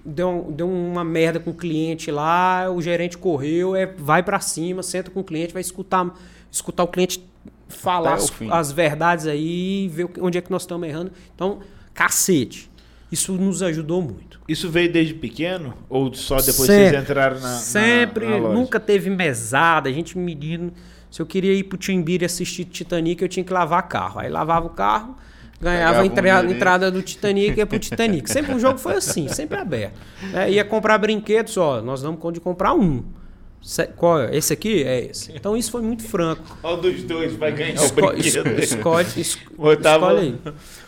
deu, deu uma merda com o cliente lá, o gerente correu, é, vai pra cima, senta com o cliente, vai escutar, escutar o cliente falar as, as verdades aí, ver onde é que nós estamos errando. Então, cacete. Isso nos ajudou muito. Isso veio desde pequeno? Ou só depois Sempre. vocês entraram na. na- Sempre, na loja? nunca teve mesada, a gente medindo. Se eu queria ir pro Timbiri assistir Titanic, eu tinha que lavar carro. Aí lavava o carro, ganhava a um entra- dinheirinho. entrada do Titanic e ia pro Titanic. <laughs> Sempre o jogo foi assim, sempre aberto. É, ia comprar brinquedos, ó, nós damos conta de comprar um. Se- Qual é? Esse aqui? É esse. Então isso foi muito franco. Qual dos dois vai ganhar o Esco- brinquedo? es- escolhe, es- <laughs> escolhe aí.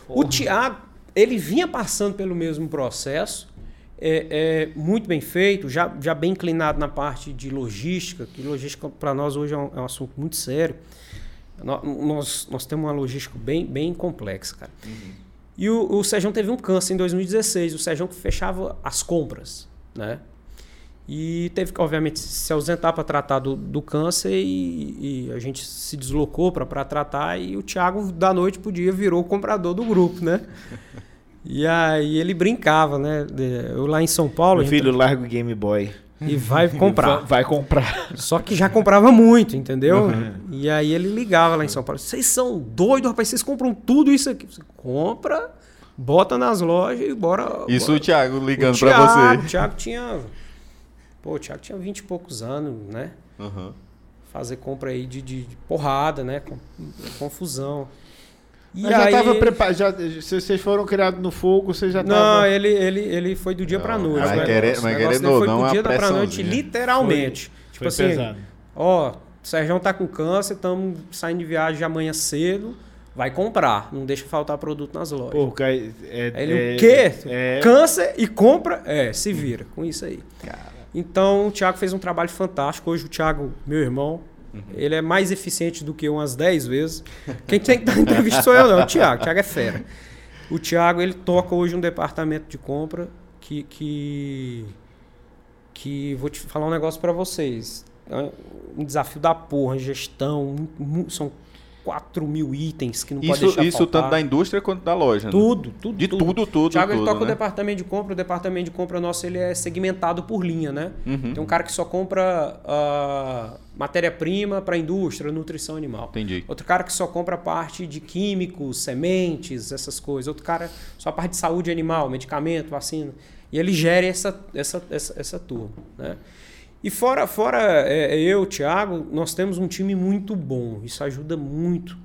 O Thiago, ele vinha passando pelo mesmo processo, é, é, muito bem feito, já, já bem inclinado na parte de logística, que logística para nós hoje é um, é um assunto muito sério. Nós, nós temos uma logística bem, bem complexa, cara. E o, o Sérgio teve um câncer em 2016, o Sérgio que fechava as compras, né? E teve que, obviamente, se ausentar para tratar do, do câncer e, e a gente se deslocou para tratar e o Thiago, da noite pro dia, virou o comprador do grupo, né? <laughs> E aí ele brincava, né? Eu lá em São Paulo, Meu a gente- filho larga o Game Boy. E vai <laughs> comprar. Va- Vai comprar. Só que já comprava muito, entendeu? E aí ele ligava lá em São Paulo. Vocês são doidos, rapaz. Vocês compram tudo isso aqui. Você compra, bota nas lojas e bora. Isso bora. o Thiago ligando Thiago, você. O Thiago tinha. Pô, o Thiago tinha 20 e poucos anos, né? Aham. Fazer compra aí de, de- de porrada, né? Confusão. E Mas já aí- tava preparado. Já, se vocês foram criados no fogo, você já Não, tava. ele, ele, ele foi do dia pra Não, noite. mas o negócio. querer- mas querendo ou foi não, do é dia pra noite, literalmente. tipo Foi assim, pesado. Ó, o Sérgio tá com câncer, estamos saindo de viagem amanhã cedo. Vai comprar, não deixa faltar produto nas lojas. Pô, cara, é, Aí ele, é- o quê? É, Câncer e compra? É, se vira com isso aí. Então o Thiago fez um trabalho fantástico. Hoje o Thiago, meu irmão, ele é mais eficiente do que eu umas 10 vezes. Quem tem que dar entrevista sou eu, não. O Thiago. O Thiago é fera. O Thiago, ele toca hoje um departamento de compra que. que, que vou te falar um negócio pra vocês. É um desafio da porra, gestão. São 4 mil itens que não pode Isso, deixar isso faltar. tanto da indústria quanto da loja. né? Tudo, tudo. De tudo, tudo, O Thiago ele tudo, toca o né? departamento de compra, o departamento de compra nosso ele é segmentado por linha, né? Uhum. Tem um cara que só compra ah, matéria-prima para indústria, nutrição animal. Entendi. Outro cara que só compra a parte de químicos, sementes, essas coisas. Outro cara só a parte de saúde animal, medicamento, vacina. E ele gera essa, essa, essa, essa turma, né? E fora, fora é, eu, Thiago, nós temos um time muito bom. Isso ajuda muito.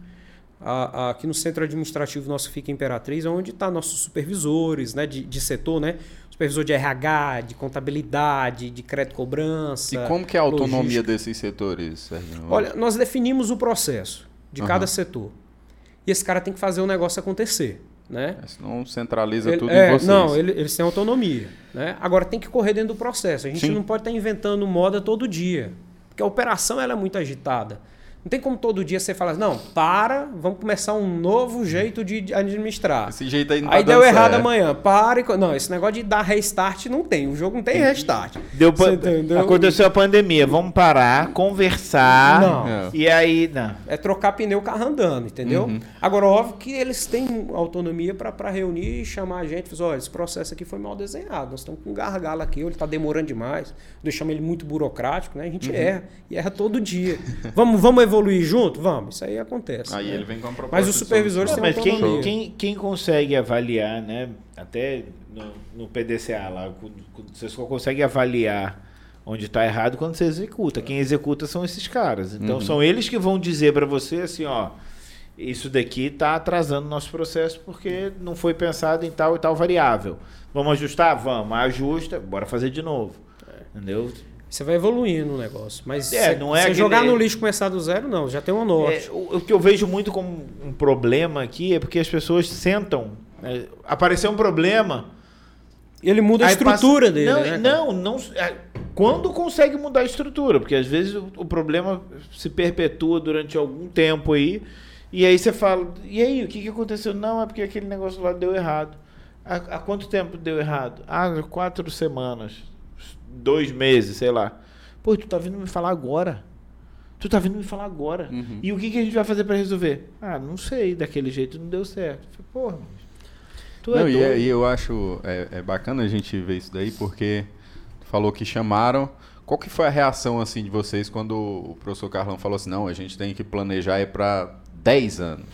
A- a- aqui no centro administrativo nosso fica Imperatriz, onde está nossos supervisores né, de, de setor, né? Supervisor de RH, de contabilidade, de crédito cobrança. E como que é a autonomia logística. desses setores, Sérgio? Olha, nós definimos o processo de Aham. cada setor. E esse cara tem que fazer o negócio acontecer, né? Senão centraliza Ele- tudo é, em vocês. Não, ele- eles têm autonomia. Né? Agora tem que correr dentro do processo. A gente Sim. não pode estar inventando moda todo dia. Porque a operação ela é muito agitada. Não tem como todo dia você falar, não, para, vamos começar um novo jeito de administrar. Esse jeito aí não Aí tá deu errado certo. amanhã, para e... Não, esse negócio de dar restart não tem. O jogo não tem restart. Deu entendeu? Aconteceu a pandemia. Vamos parar, conversar. Não. É. E aí, não. É trocar pneu carro andando, entendeu? Uhum. Agora, óbvio que eles têm autonomia para reunir e chamar a gente falar, olha, esse processo aqui foi mal desenhado, nós estamos com um gargalo aqui, ele está demorando demais, deixamos ele muito burocrático, né? A Uhum. gente erra, e erra todo dia. vamos, vamos evoluir junto? Vamos, isso aí acontece. Aí né? ele vem com uma proposta Mas os supervisores. Não, mas quem, quem, quem consegue avaliar, né? Até no, no PDCA lá, quando- quando você só consegue avaliar onde está errado quando você executa. Quem executa são esses caras. Então Uhum. são eles que vão dizer para você assim, ó. isso daqui está atrasando nosso processo porque não foi pensado em tal e tal variável. Vamos ajustar? Vamos. Ajusta, bora fazer de novo. Entendeu? Você vai evoluindo o negócio. Mas É, você, não é jogar no lixo e começar do zero, não. Já tem um norte. É, o, o que eu vejo muito como um problema aqui é porque as pessoas sentam. é, apareceu um problema. Ele muda a estrutura passa- dele, não, né? Não, não. é, Quando consegue mudar a estrutura? Porque às vezes o, o problema se perpetua durante algum tempo aí. E aí você fala, e aí, o que, que aconteceu? Não, é porque aquele negócio lá deu errado. Há, há quanto tempo deu errado? Ah, quatro semanas. Dois meses, sei lá. Pô, tu tá vindo me falar agora. Tu tá vindo me falar agora. Uhum. E o que, que a gente vai fazer pra resolver? Ah, não sei, daquele jeito não deu certo. Eu falei, Porra, tu é Não, e, doido. é- e eu acho é, é bacana a gente ver isso daí, porque tu falou que chamaram. Qual que foi a reação assim de vocês quando o professor Carlão falou assim, não, a gente tem que planejar aí para 10 anos?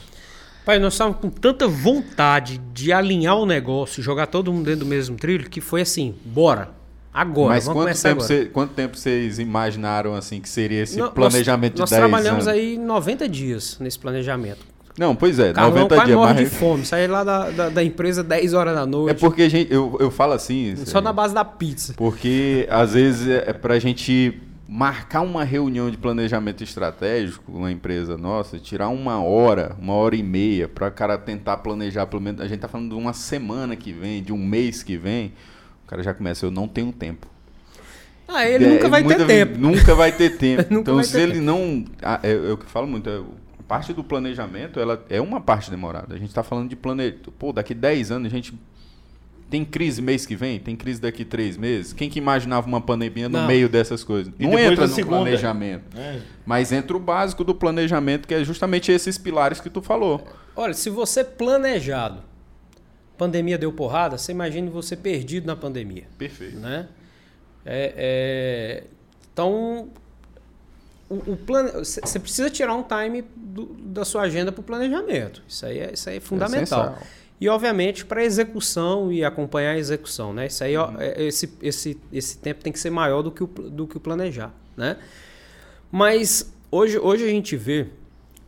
Pai, nós estávamos com tanta vontade de alinhar o negócio, jogar todo mundo dentro do mesmo trilho, que foi assim, bora. Agora, Mas vamos quanto tempo, agora. cê- quanto tempo vocês imaginaram assim que seria esse No- planejamento nós, de 10 Nós trabalhamos anos? aí 90 dias nesse planejamento. Não, pois é, Carlão 90 quase dias, morre de mas fome, sai lá da, da, da empresa 10 horas da é noite, porque a gente, eu, eu falo assim, só na base da pizza. Porque às vezes é é pra gente marcar uma reunião de planejamento estratégico na empresa nossa, tirar uma hora, uma hora e meia, para o cara tentar planejar pelo menos. A gente tá falando de uma semana que vem, de um mês que vem. O cara já começa, eu não tenho tempo. Ah, ele É, nunca vai ter tempo. Nunca vai ter <laughs> tempo. Então, se ele não. ah, É, o que eu falo muito. É, a parte do planejamento, ela é uma parte demorada. A gente está falando de planejamento. Pô, daqui 10 anos a gente. Tem crise mês que vem? Tem crise daqui três meses? Quem que imaginava uma pandemia no Não. meio dessas coisas? E não entra no segunda. planejamento. É. Mas entra o básico do planejamento, que é justamente esses pilares que tu falou. Olha, se você planejado, pandemia deu porrada, você imagine você perdido na pandemia. Perfeito. né? É, é, então, o, o plane... você precisa tirar um time do- da sua agenda para o planejamento. Isso aí é, isso aí é fundamental. essencial. e, obviamente, para execução e acompanhar a execução. Né? Isso aí, ó, é- esse, esse, esse tempo tem que ser maior do que o, do que o planejar. Né? Mas hoje, hoje a gente vê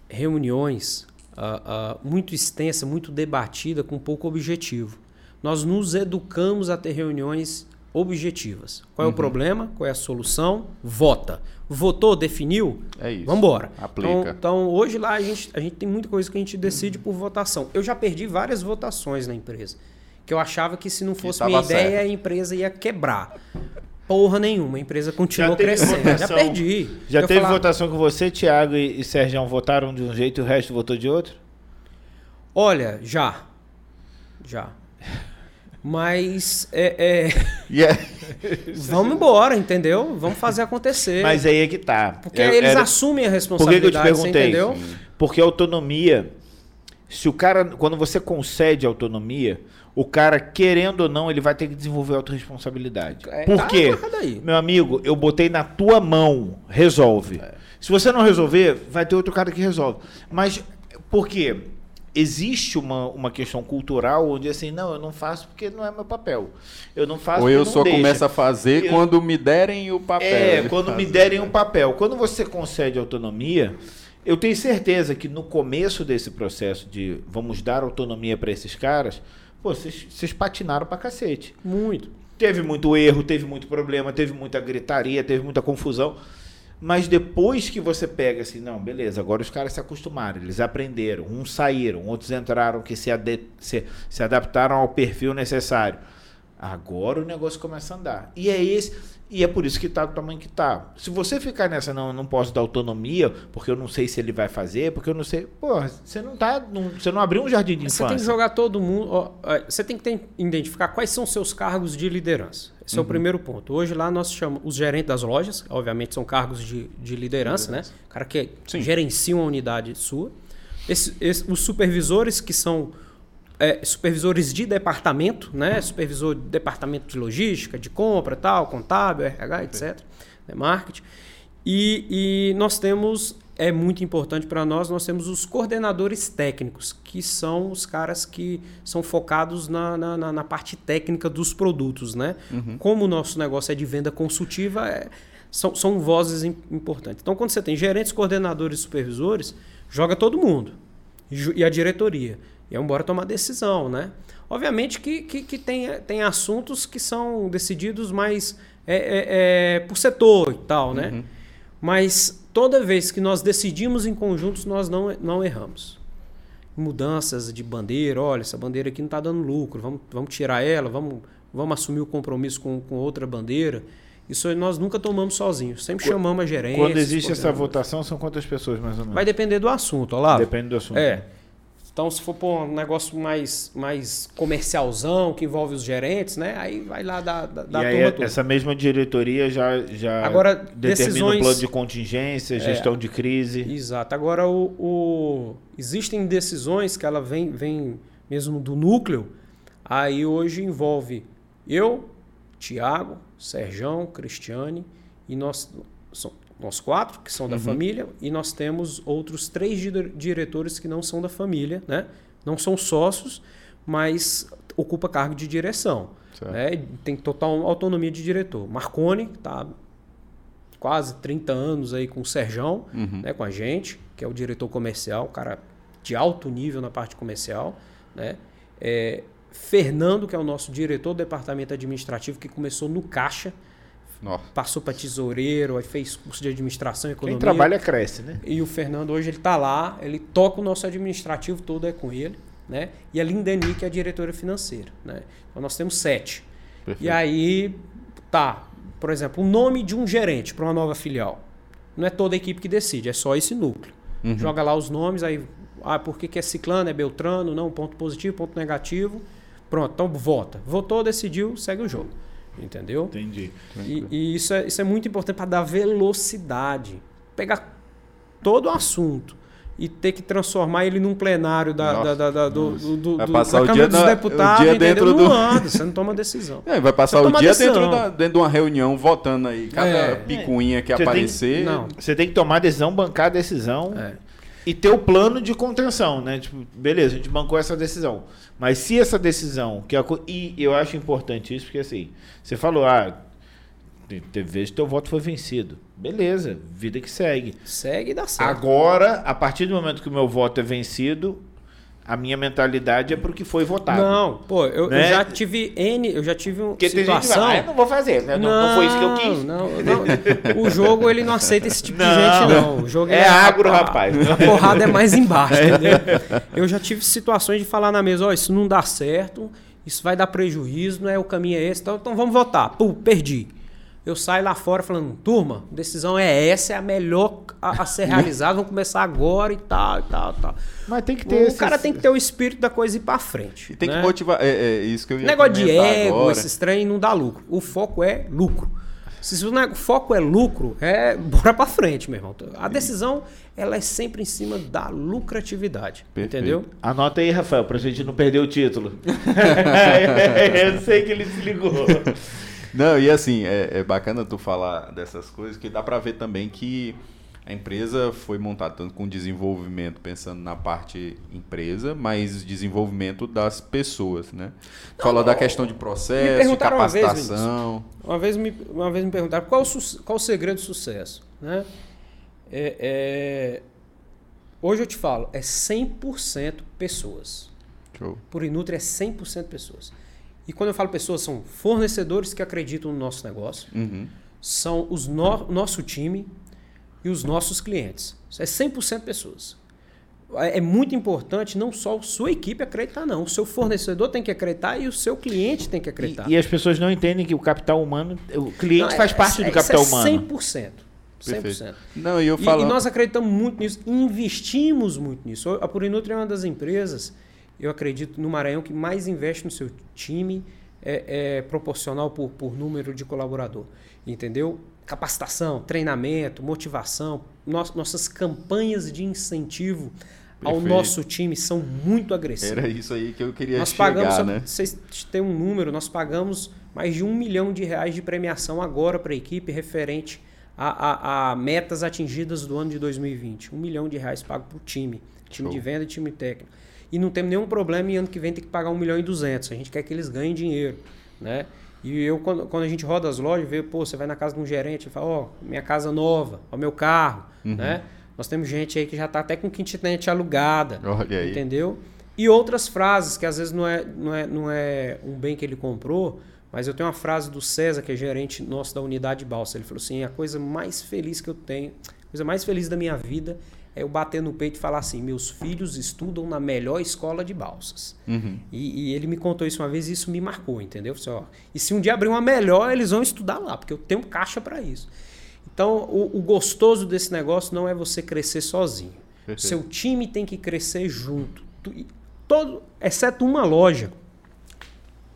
reuniões ah, ah, muito extensa, muito debatida, com pouco objetivo. Nós nos educamos a ter reuniões objetivas. Qual é o problema? Qual é a solução? Vota. Votou, definiu? É isso. Vamos embora. Aplica. Então, então, hoje lá a gente, a gente tem muita coisa que a gente decide por votação. Eu já perdi várias votações na empresa. Que eu achava que se não fosse minha ideia, certo. a empresa ia quebrar. Porra nenhuma, a empresa continuou crescendo. Já votação- perdi. Já Eu teve falava, votação que você, Thiago e, e Sérgio votaram de um jeito e o resto votou de outro? Olha, já. Já. Mas é, é, <laughs> é- vamos embora, entendeu? Vamos fazer acontecer. Mas aí é que tá. Porque É- eles era- assumem a Por que, que eu responsabilidade, te perguntei? entendeu? Porque autonomia, se o cara, quando você concede autonomia, o cara, querendo ou não, ele vai ter que desenvolver autorresponsabilidade. É, Por tá quê? errado aí. Meu amigo, eu botei na tua mão, resolve. Se você não resolver, vai ter outro cara que resolve. Mas por quê? Existe uma, uma questão cultural onde assim, não, eu não faço porque não é meu papel. Eu não faço Ou eu não só deixa. começo a fazer Eu- quando me derem o papel. É, quando me fazer. derem um papel. Quando você concede autonomia, eu tenho certeza que no começo desse processo de vamos dar autonomia para esses caras, pô, vocês, patinaram pra cacete. Muito. Teve muito erro, teve muito problema, teve muita gritaria, teve muita confusão. Mas depois que você pega assim, não, beleza, agora os caras se acostumaram, eles aprenderam, uns saíram, outros entraram que se, se, se adaptaram ao perfil necessário. Agora o negócio começa a andar. E é esse, e é por isso que tá do tamanho que tá. Se você ficar nessa, não, eu não posso dar autonomia, porque eu não sei se ele vai fazer, porque eu não sei. Pô, você não tá. Não, você não abriu um jardim de Você infância. tem que jogar todo mundo. ó, você tem que ter- identificar quais são seus cargos de liderança. Esse é Uhum. o primeiro ponto. Hoje lá nós chamamos os gerentes das lojas, obviamente são cargos de, de liderança, né? O cara que gerencia uma unidade sua. Esse- esse- os supervisores que são é, supervisores de departamento, né? Supervisor de departamento de logística, de compra, tal, contábil, RH, etc. Né? Marketing. E, e nós temos, é muito importante para nós, nós temos os coordenadores técnicos, que são os caras que são focados na, na, na- na parte técnica dos produtos, né? Como o nosso negócio é de venda consultiva, é- são, são vozes im- importantes. Então, quando você tem gerentes, coordenadores e supervisores, joga todo mundo. e a diretoria. E é embora tomar decisão, né? Obviamente que, que, que tem, tem assuntos que são decididos mais é, é, é, por setor e tal, né? Mas toda vez que nós decidimos em conjuntos, nós não, não erramos. Mudanças de bandeira, olha, essa bandeira aqui não está dando lucro, vamos, vamos tirar ela, vamos, vamos assumir o compromisso com, com outra bandeira. Isso nós nunca tomamos sozinhos, sempre chamamos a gerência. Quando existe essa votação, são quantas pessoas mais ou menos? Vai depender do assunto, olha lá. Depende do assunto. É. Então, se for pôr um negócio mais, mais comercialzão, que envolve os gerentes, né? Aí vai lá da, da, da e aí, turma toda. essa mesma diretoria já, já Agora, determina decisões- É. o plano de contingência, gestão de crise. Exato. Agora, o, o- existem decisões que ela vem, vem mesmo do núcleo, aí hoje envolve eu, Tiago, Serjão, Cristiane, e nós, nós quatro, que são da família, e nós temos outros três dire- diretores que não são da família, né? Não são sócios, mas ocupa cargo de direção. Né? Tem total autonomia de diretor. Marconi, tá quase 30 anos aí com o Serjão, né, com a gente, que é o diretor comercial, cara de alto nível na parte comercial, né? É, Fernando, que é o nosso diretor do departamento administrativo, que começou no caixa, Nossa. passou para tesoureiro, aí fez curso de administração e economia. Quem trabalha cresce, né? E o Fernando hoje ele tá lá, ele toca o nosso administrativo todo é com ele, né? E a Lindeni, que é a diretora financeira, né? Então nós temos sete. Perfeito. E aí, tá, por exemplo, o nome de um gerente para uma nova filial. Não é toda a equipe que decide, é só esse núcleo. Joga lá os nomes, aí, ah, por que, que é ciclano, é beltrano, não, ponto positivo, ponto negativo. Pronto, então vota. Votou, decidiu, segue o jogo. Entendeu? Entendi. E, e isso, é, isso é muito importante para dar velocidade. Pegar todo o assunto e ter que transformar ele num plenário da, Nossa, da, da, da- do, do, do, Vai passar o dia dos na- o Deputados, dia dentro Não do- anda, você não toma decisão. É, vai passar Você o dia decisão. dentro, da- dentro de uma reunião votando aí. Cada É. picuinha que Você tem- aparecer. Não. Você tem que tomar a decisão, bancar a decisão É. e ter o plano de contenção, né? Tipo, beleza, a gente bancou essa decisão. Mas se essa decisão. Que a e eu acho importante isso, porque assim, você falou, ah, te- teve vezes que teu voto foi vencido. Beleza, vida que segue. Segue e dá certo. Agora, a partir do momento que o meu voto é vencido, a minha mentalidade é pro que foi votado. Não, pô, eu, eu Né? já tive N, eu já tive uma Porque tem gente que situação. vai, ah, eu não vou fazer, né? Não, não foi isso que eu quis. Não, não. O jogo ele não aceita esse tipo Não. de gente, não. O jogo É ele agro, a- rapaz. A porrada é mais embaixo, <laughs> entendeu? Eu já tive situações de falar na mesa, ó, isso não dá certo, isso vai dar prejuízo, não é o caminho é esse, então, então vamos votar. Pô, perdi. Eu saio lá fora falando, turma, decisão é essa, é a melhor a, a ser <laughs> realizada, vamos começar agora e tal, e tal, e tal. Mas tem que ter O esse- cara tem que ter o espírito da coisa ir pra frente. E tem que né? motivar. É, é isso que eu ia Negócio de ego, agora. esses trem não dá lucro. O foco é lucro. Se o foco é lucro, é <laughs> bora pra frente, meu irmão. A decisão, ela é sempre em cima da lucratividade. Perfeito. Entendeu? Anota aí, Rafael, pra gente não perder o título. <laughs> eu sei que ele se ligou. Não, e assim, é, é bacana tu falar dessas coisas, que dá pra ver também que a empresa foi montada tanto com desenvolvimento, pensando na parte empresa, mas desenvolvimento das pessoas, né? Fala da questão de processo, de perguntaram uma vez, capacitação. Uma vez me, uma vez me perguntaram qual qual o segredo do sucesso. Né? É- é- hoje eu te falo, é 100% pessoas. Show. Por Inutri é 100% pessoas. E quando eu falo pessoas, são fornecedores que acreditam no nosso negócio, Uhum. são os no, nosso time e os nossos clientes. Isso é 100% pessoas. É é muito importante não só a sua equipe acreditar, não. O seu fornecedor tem que acreditar e o seu cliente tem que acreditar. E, e as pessoas não entendem que o capital humano, o cliente Não, faz é- parte é- do capital é humano. 100%. 100%. Perfeito. Não, e eu E, falo. e nós acreditamos muito nisso, investimos muito nisso. A Purinutri é uma das empresas, eu acredito, no Maranhão que mais investe no seu time, é, é proporcional por, por número de colaborador. Entendeu? Capacitação, treinamento, motivação, nos- nossas campanhas de incentivo ao Perfeito. nosso time são muito agressivas. Era isso aí que eu queria Nós chegar, pagamos, né? vocês terem um número, nós pagamos mais de um milhão de reais de premiação agora para a equipe referente a, a- a metas atingidas do ano de 2020. Um milhão de reais pago para o time, time Show. de venda e time técnico. E não temos nenhum problema em ano que vem ter que pagar um milhão e duzentos. A gente quer que eles ganhem dinheiro, né? E eu, quando, quando a gente roda as lojas, vê, pô, você vai na casa de um gerente e fala, ó, minha casa nova, ó, meu carro, Uhum. né? Nós temos gente aí que já está até com kitnet alugada. Olha aí. Entendeu? E outras frases que às vezes não é, não, é, não é um bem que ele comprou, mas eu tenho uma frase do César, que é gerente nosso da unidade Balsa. Ele falou assim: a coisa mais feliz que eu tenho, a coisa mais feliz da minha vida é eu bater no peito e falar assim: meus filhos estudam na melhor escola de balsas. Uhum. E, e ele me contou isso uma vez e isso me marcou, entendeu? Assim, ó, e se um dia abrir uma melhor, eles vão estudar lá, porque eu tenho caixa para isso. Então, o, o, gostoso desse negócio não é você crescer sozinho. Perfeito. Seu time tem que crescer junto. Todo, exceto uma loja.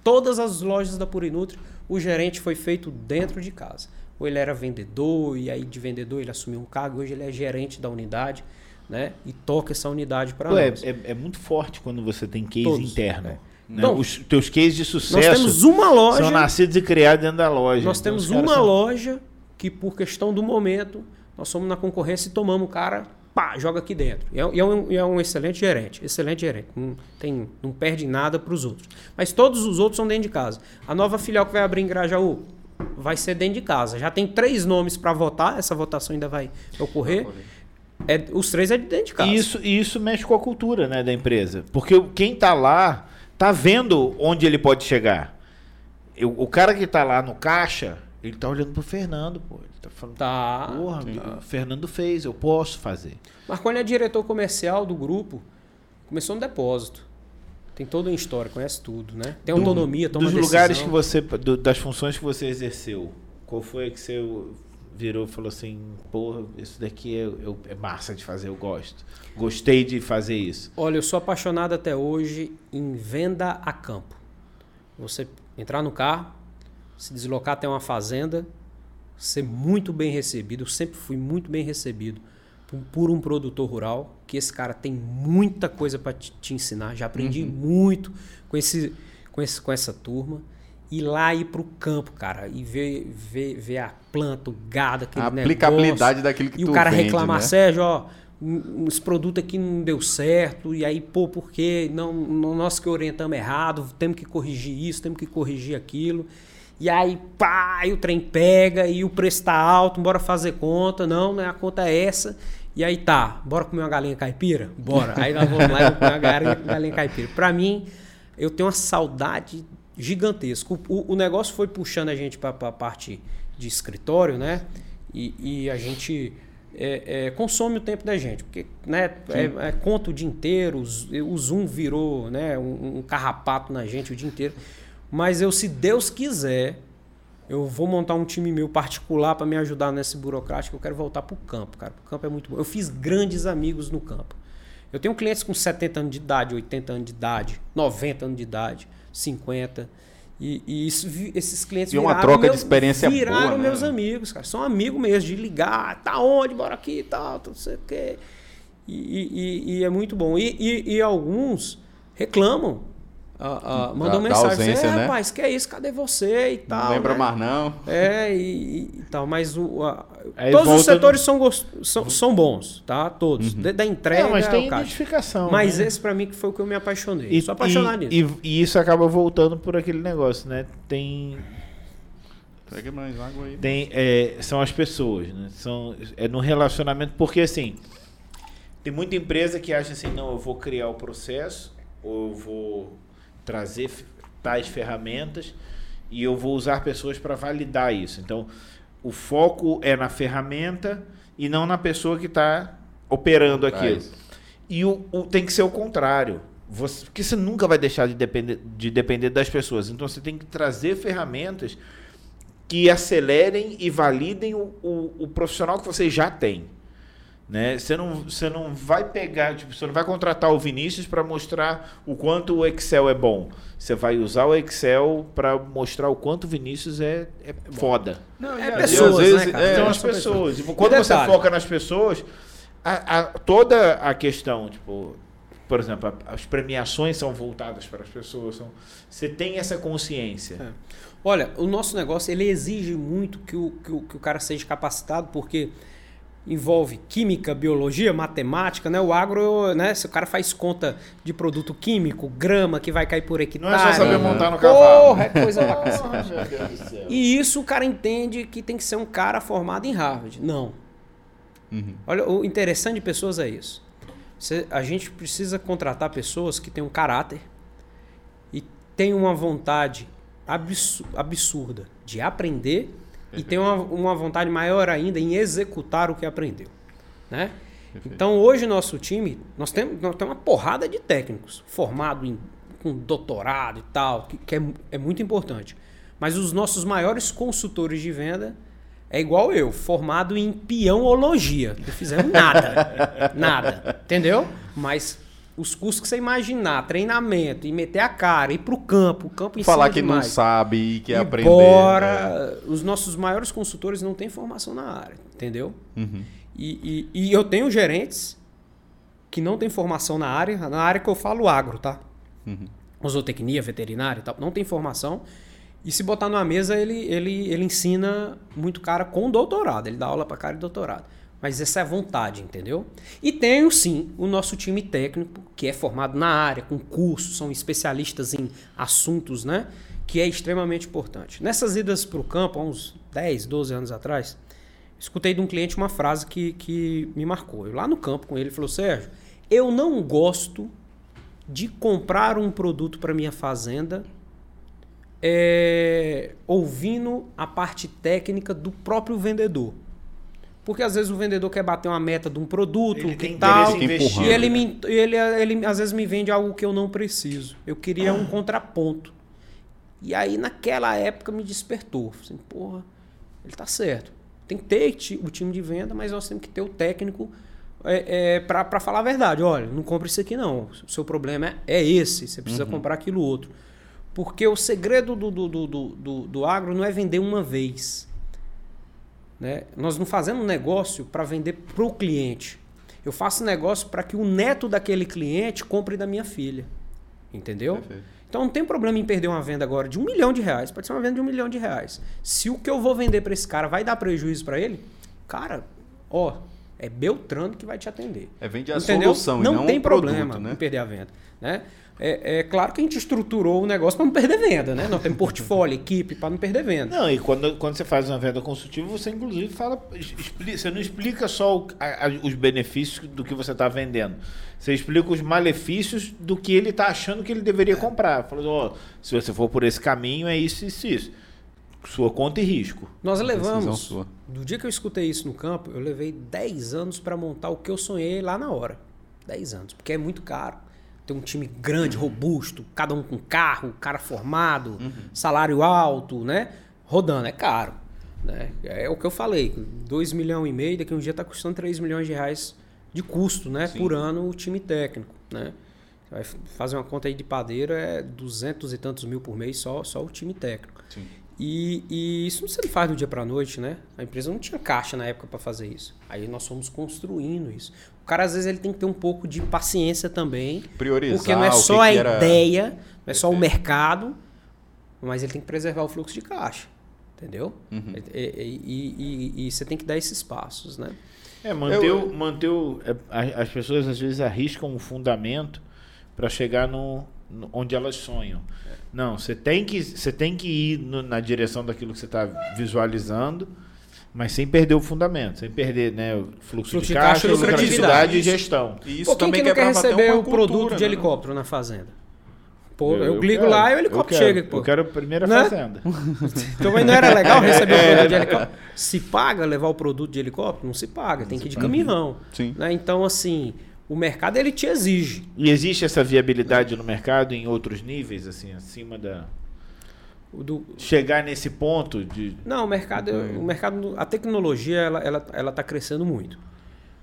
Todas as lojas da Purinutri, o gerente foi feito dentro de casa. Ou ele era vendedor, e aí de vendedor ele assumiu um cargo, hoje ele é gerente da unidade, né? E toca essa unidade para nós. É, é, muito forte quando você tem case Todos, interno. É. Né? Então, Os teus cases de sucesso nós temos uma loja, são nascidos e criados dentro da loja. Nós então, temos uma são... loja que, por questão do momento, nós somos na concorrência e tomamos o cara pá, joga aqui dentro. E é, e é, um, é um, excelente gerente, excelente gerente. Não, tem, não perde nada para os outros. Mas todos os outros são dentro de casa. A nova filial que vai abrir em Grajaú vai ser dentro de casa. Já tem três nomes para votar, essa votação ainda vai ocorrer. É, os três é de dentro de casa. E isso, isso mexe com a cultura né, da empresa. Porque quem está lá está vendo onde ele pode chegar. Eu, o cara que está lá no caixa, ele está olhando pro Fernando, pô. Tá falando, tá. Porra, o Fernando fez, eu posso fazer. Marconi é diretor comercial do grupo. Começou no depósito. Tem toda uma história, conhece tudo, né? Tem autonomia, toma Dos decisão. lugares que você. Do, das funções que você exerceu, qual foi que você virou e falou assim: porra, isso daqui é, é, é massa de fazer, eu gosto. Gostei de fazer isso. Olha, eu sou apaixonado até hoje em venda a campo. Você entrar no carro, se deslocar até uma fazenda, ser muito bem recebido. Eu sempre fui muito bem recebido por, um produtor rural, que esse cara tem muita coisa para te, te, ensinar. Já aprendi uhum. muito com, esse, com, esse, com essa turma. E lá ir para o campo, cara, e ver, ver, ver a planta, o gado, aquele a aplicabilidade negócio, daquilo que E o cara vende, reclamar, né? Sérgio, ó, esse produto aqui não deu certo, e aí, pô, por quê? Não, nós que orientamos errado, temos que corrigir isso, temos que corrigir aquilo. E aí, pá, e o trem pega e o preço tá alto, bora fazer conta. Não, né? A conta é essa. E aí tá, bora comer uma galinha caipira? Bora. Aí nós vamos lá e comer uma galinha, galinha caipira. Pra mim, eu tenho uma saudade gigantesca. O, o negócio foi puxando a gente pra, pra parte de escritório, né? E, e a gente é, é, consome o tempo da gente, porque né, é, é, conta o dia inteiro, o Zoom virou né, um, um carrapato na gente o dia inteiro. Mas eu, se Deus quiser, eu vou montar um time meu particular para me ajudar nesse burocrático. Eu quero voltar para o campo, cara. O campo é muito bom. Eu fiz grandes amigos no campo. Eu tenho clientes com 70 anos de idade, 80 anos de idade, 90 anos de idade, 50. E, e isso, esses clientes e uma troca meus, de experiência viraram boa, né? meus amigos, cara. São amigos mesmo, de ligar, tá onde, bora aqui e tal, não sei o quê. E, e, e, é muito bom. E, e alguns reclamam Uh, uh, mandou da, mensagem, da ausência, é, né? rapaz, que é isso, cadê você e tal. Não lembra né? mais não. É, e, e tal, mas o, a, todos os setores são, são, são bons, tá? Todos. Uhum. Da, da entrega, Não, mas tem identificação. Mas né? esse pra mim que foi o que eu me apaixonei. E, Sou apaixonado e, nisso. E, e isso acaba voltando por aquele negócio, né? Tem Pega mais água aí. tem é, são as pessoas, né? São é no relacionamento porque assim tem muita empresa que acha assim, não, eu vou criar o processo ou eu vou trazer tais ferramentas e eu vou usar pessoas para validar isso. Então, o foco é na ferramenta e não na pessoa que está operando aquilo. E o, o, tem que ser o contrário. Você, porque você nunca vai deixar de depender, de depender das pessoas. Então, você tem que trazer ferramentas que acelerem e validem o, o, o profissional que você já tem. Né? Você, não, você não vai pegar, tipo, você não vai contratar o Vinícius para mostrar o quanto o Excel é bom. Você vai usar o Excel para mostrar o quanto o Vinícius é, é foda. Não, é pessoas, vezes, né, cara? é, São São as pessoas. Tipo, quando você foca nas pessoas, a, a- toda a questão, tipo, por exemplo, a- as premiações são voltadas para as pessoas. São, você tem essa consciência. É. Olha, o nosso negócio ele exige muito que o, que o, que o cara seja capacitado, porque envolve química, biologia, matemática, né? O agro, né? Se o cara faz conta de produto químico, grama que vai cair por hectare. Não é só saber montar no cavalo. Porra, é coisa céu. E isso o cara entende que tem que ser um cara formado em Harvard. Não. Olha, o interessante de pessoas é isso. Você- a gente precisa contratar pessoas que têm um caráter e têm uma vontade absu- absurda de aprender e tem uma, uma vontade maior ainda em executar o que aprendeu. Né? Então hoje nosso time, nós temos, nós temos uma porrada de técnicos formados em, com doutorado e tal, que, que é, é muito importante. Mas os nossos maiores consultores de venda é igual eu, formado em peãologia. Não fizemos nada. <laughs> nada. Entendeu? Mas os cursos que você imaginar, treinamento, e meter a cara, ir pro campo, o campo ensina Falar que não demais. sabe e quer aprender. Embora os nossos maiores consultores não têm formação na área, entendeu? Uhum. E, e, e eu tenho gerentes que não têm formação na área, na área que eu falo agro, tá? Uhum. Zootecnia, veterinária e tal, não tem formação. E se botar numa mesa, ele, ele, ele ensina muito cara com doutorado, ele dá aula para cara de doutorado. Mas essa é a vontade, entendeu? E tenho sim o nosso time técnico, que é formado na área, com cursos, são especialistas em assuntos, né? Que é extremamente importante. Nessas idas para o campo, há uns 10, 12 anos atrás, escutei de um cliente uma frase que, que me marcou. Eu lá no campo com ele, ele falou: Sérgio, eu não gosto de comprar um produto para minha fazenda é, ouvindo a parte técnica do próprio vendedor. Porque às vezes o vendedor quer bater uma meta de um produto Ele que tem tal, e ele, me, ele, ele às vezes me vende algo que eu não preciso. Eu queria um contraponto. E aí naquela época me despertou. Falei Assim, porra, ele tá certo. Tem que ter o time de venda, mas nós temos que ter o técnico é, é, para falar a verdade. Olha, não compra isso aqui não. O seu problema é, é esse. Você precisa comprar aquilo outro. Porque o segredo do, do, do, do, do- do agro não é vender uma vez. Né? Nós não fazemos negócio para vender para o cliente. Eu faço negócio para que o neto daquele cliente compre da minha filha. Entendeu? Perfeito. Então não tem problema em perder uma venda agora de um milhão de reais. Pode ser uma venda de um milhão de reais. Se o que eu vou vender para esse cara vai dar prejuízo para ele, cara, ó, é Beltrano que vai te atender. É vende a Entendeu? solução e não não tem o produto, problema né? em perder a venda. Né? É, é claro que a gente estruturou o negócio para não perder venda, né? Nós temos portfólio, equipe, para não perder venda. Não, e quando, quando você faz uma venda consultiva, você inclusive fala. expli- você não explica só o- a- a- os benefícios do que você está vendendo. Você explica os malefícios do que ele está achando que ele deveria comprar. Falando, ó, se você for por esse caminho, é isso, isso, isso. Sua conta e risco. Nós levamos, sua. Do dia que eu escutei isso no campo, eu levei 10 anos para montar o que eu sonhei lá na hora. 10 anos, porque é muito caro. Ter um time grande, robusto, cada um com carro, cara formado, salário alto, né? Rodando, é caro. Né? É o que eu falei, 2 milhões e meio, daqui a um dia está custando 3 milhões de reais de custo, né? Por ano o time técnico, né? Você vai fazer uma conta aí de padeiro, é 200 e tantos mil por mês só, só o time técnico. E, e isso não se faz do dia para noite, né? A empresa não tinha caixa na época para fazer isso. Aí nós fomos construindo isso. O cara às vezes ele tem que ter um pouco de paciência também, Priorizar porque não é o que só que a era- ideia, não é só o mercado, mas ele tem que preservar o fluxo de caixa, entendeu? Uhum. E, e- e- e- e você tem que dar esses passos, né? É, manter, Eu- o, manter o, é, a- as pessoas às vezes arriscam um fundamento para chegar no, no- onde elas sonham. Não, você tem que, você tem que ir no- na direção daquilo que você está visualizando, mas sem perder o fundamento, sem perder né, o fluxo, Fluxo de de caixa, caixa e lucratividade e gestão. E Pô, quem que não quer receber o produto cultura, de né? helicóptero na fazenda? Pô, eu, Eu ligo quero, lá e o helicóptero quero, chega. Pô. Eu quero a primeira Né? fazenda. <laughs> Então mas não era legal receber o <laughs> produto de helicóptero? Se paga levar o produto de helicóptero? Não se paga, tem que ir de caminhão. Sim. Né? Então, assim, o mercado ele te exige. E existe essa viabilidade no mercado em outros níveis, assim, acima da. Do- Chegar nesse ponto de. Não, o mercado, o mercado, a tecnologia, ela, ela, ela tá crescendo muito.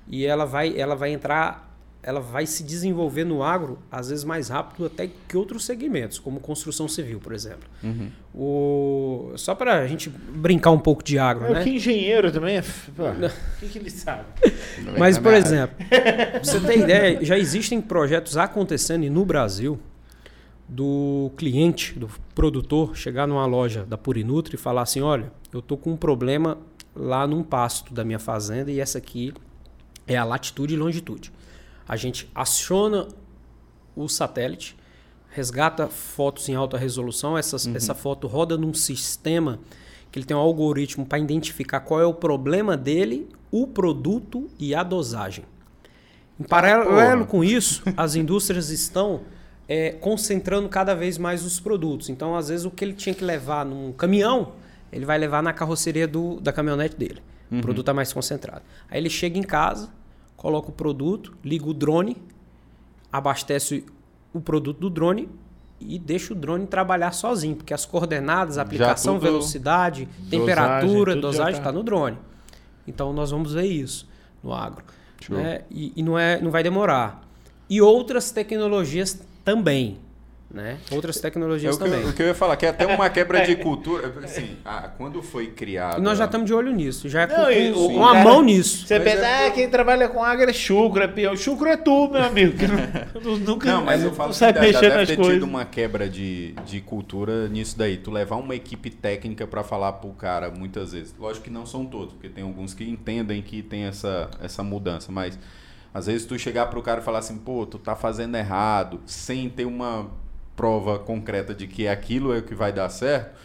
E ela vai, ela vai entrar, ela vai se desenvolver no agro, às vezes mais rápido até que outros segmentos, como construção civil, por exemplo. O, só para a gente brincar um pouco de agro, É, né? que engenheiro também. é O que, que ele sabe? Mas, por exemplo, pra você ter ideia, já existem projetos acontecendo no Brasil do cliente, do produtor, chegar numa loja da Purinutri e falar assim: olha, eu tô com um problema lá num pasto da minha fazenda e essa aqui é a latitude e longitude. A gente aciona o satélite, resgata fotos em alta resolução, essas, essa foto roda num sistema que ele tem um algoritmo para identificar qual é o problema dele, o produto e a dosagem. Em paralelo porra. com isso, as indústrias estão é, concentrando cada vez mais os produtos. Então, às vezes, o que ele tinha que levar num caminhão, ele vai levar na carroceria do, da caminhonete dele. O produto está mais concentrado. Aí ele chega em casa, coloca o produto, liga o drone, abastece o produto do drone e deixa o drone trabalhar sozinho, porque as coordenadas, aplicação, tudo- temperatura, temperatura, dosagem tá. está no drone. Então nós vamos ver isso no agro. Né? E, e não, é, não vai demorar. E outras tecnologias também. Né? Outras É tecnologias o que, eu, também. o que eu ia falar, que é até uma quebra de cultura. Assim, ah, quando foi criado. E nós já estamos de olho nisso, já é com, Não, com- a mão nisso. Você Mas pensa, é ah, quem trabalha com agro é chucro, é peão. Chucro é tu, meu amigo. que não- <laughs> nunca Não, mas eu falo que mexer deve nas ter coisas. tido uma quebra de, de cultura nisso daí. Tu levar uma equipe técnica pra falar pro cara muitas vezes. Lógico que não são todos, porque tem alguns que entendem que tem essa, essa mudança, mas às vezes tu chegar pro cara e falar assim, pô, tu tá fazendo errado, sem ter uma prova concreta de que aquilo é o que vai dar certo.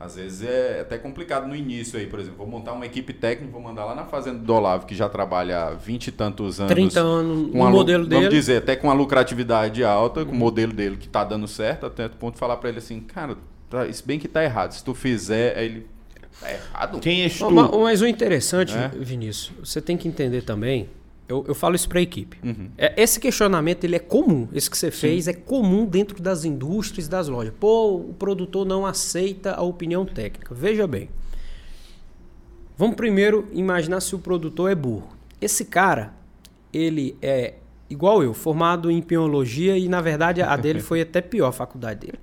Às vezes é até complicado no início aí, por exemplo, vou montar uma equipe técnica, vou mandar lá na fazenda do Olavo, que já trabalha há 20 e tantos anos. 30 anos, com lu- modelo Vamos dele. dizer, até com a lucratividade alta, com o modelo dele que tá dando certo, até o ponto de falar pra ele assim, cara, tá, se bem que tá errado. Se tu fizer, aí ele. Tá errado? Quem és tu? ma- Mas o interessante, É? Vinícius, você tem que entender também. Eu, eu falo isso para a equipe. Uhum. É, esse questionamento ele é comum. Esse que você fez é comum dentro das indústrias, das lojas. Pô, o produtor não aceita a opinião técnica. Veja bem. Vamos primeiro imaginar se o produtor é burro. Esse cara, ele é igual eu, formado em biologia e na verdade a dele <laughs> foi até pior a faculdade dele.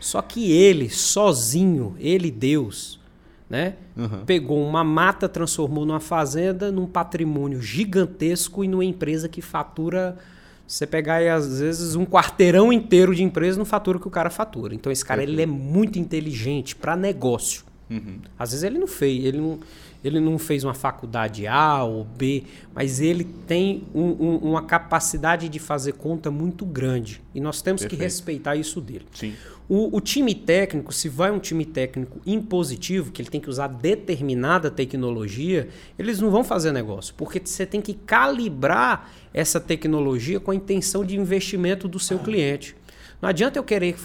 Só que ele, sozinho, ele, Deus, né? Pegou uma mata, transformou numa fazenda, num patrimônio gigantesco e numa empresa que fatura. Você pegar aí, às vezes, um quarteirão inteiro de empresa não fatura o que o cara fatura. Então, esse cara ele é muito inteligente para negócio. Às vezes ele não fez, ele não, ele não fez uma faculdade A ou B, mas ele tem um- um- uma capacidade de fazer conta muito grande. E nós temos que Perfeito. respeitar isso dele. Sim. O, o time técnico, se vai um time técnico impositivo, que ele tem que usar determinada tecnologia, eles não vão fazer negócio, porque você tem que calibrar essa tecnologia com a intenção de investimento do seu cliente. Não adianta eu querer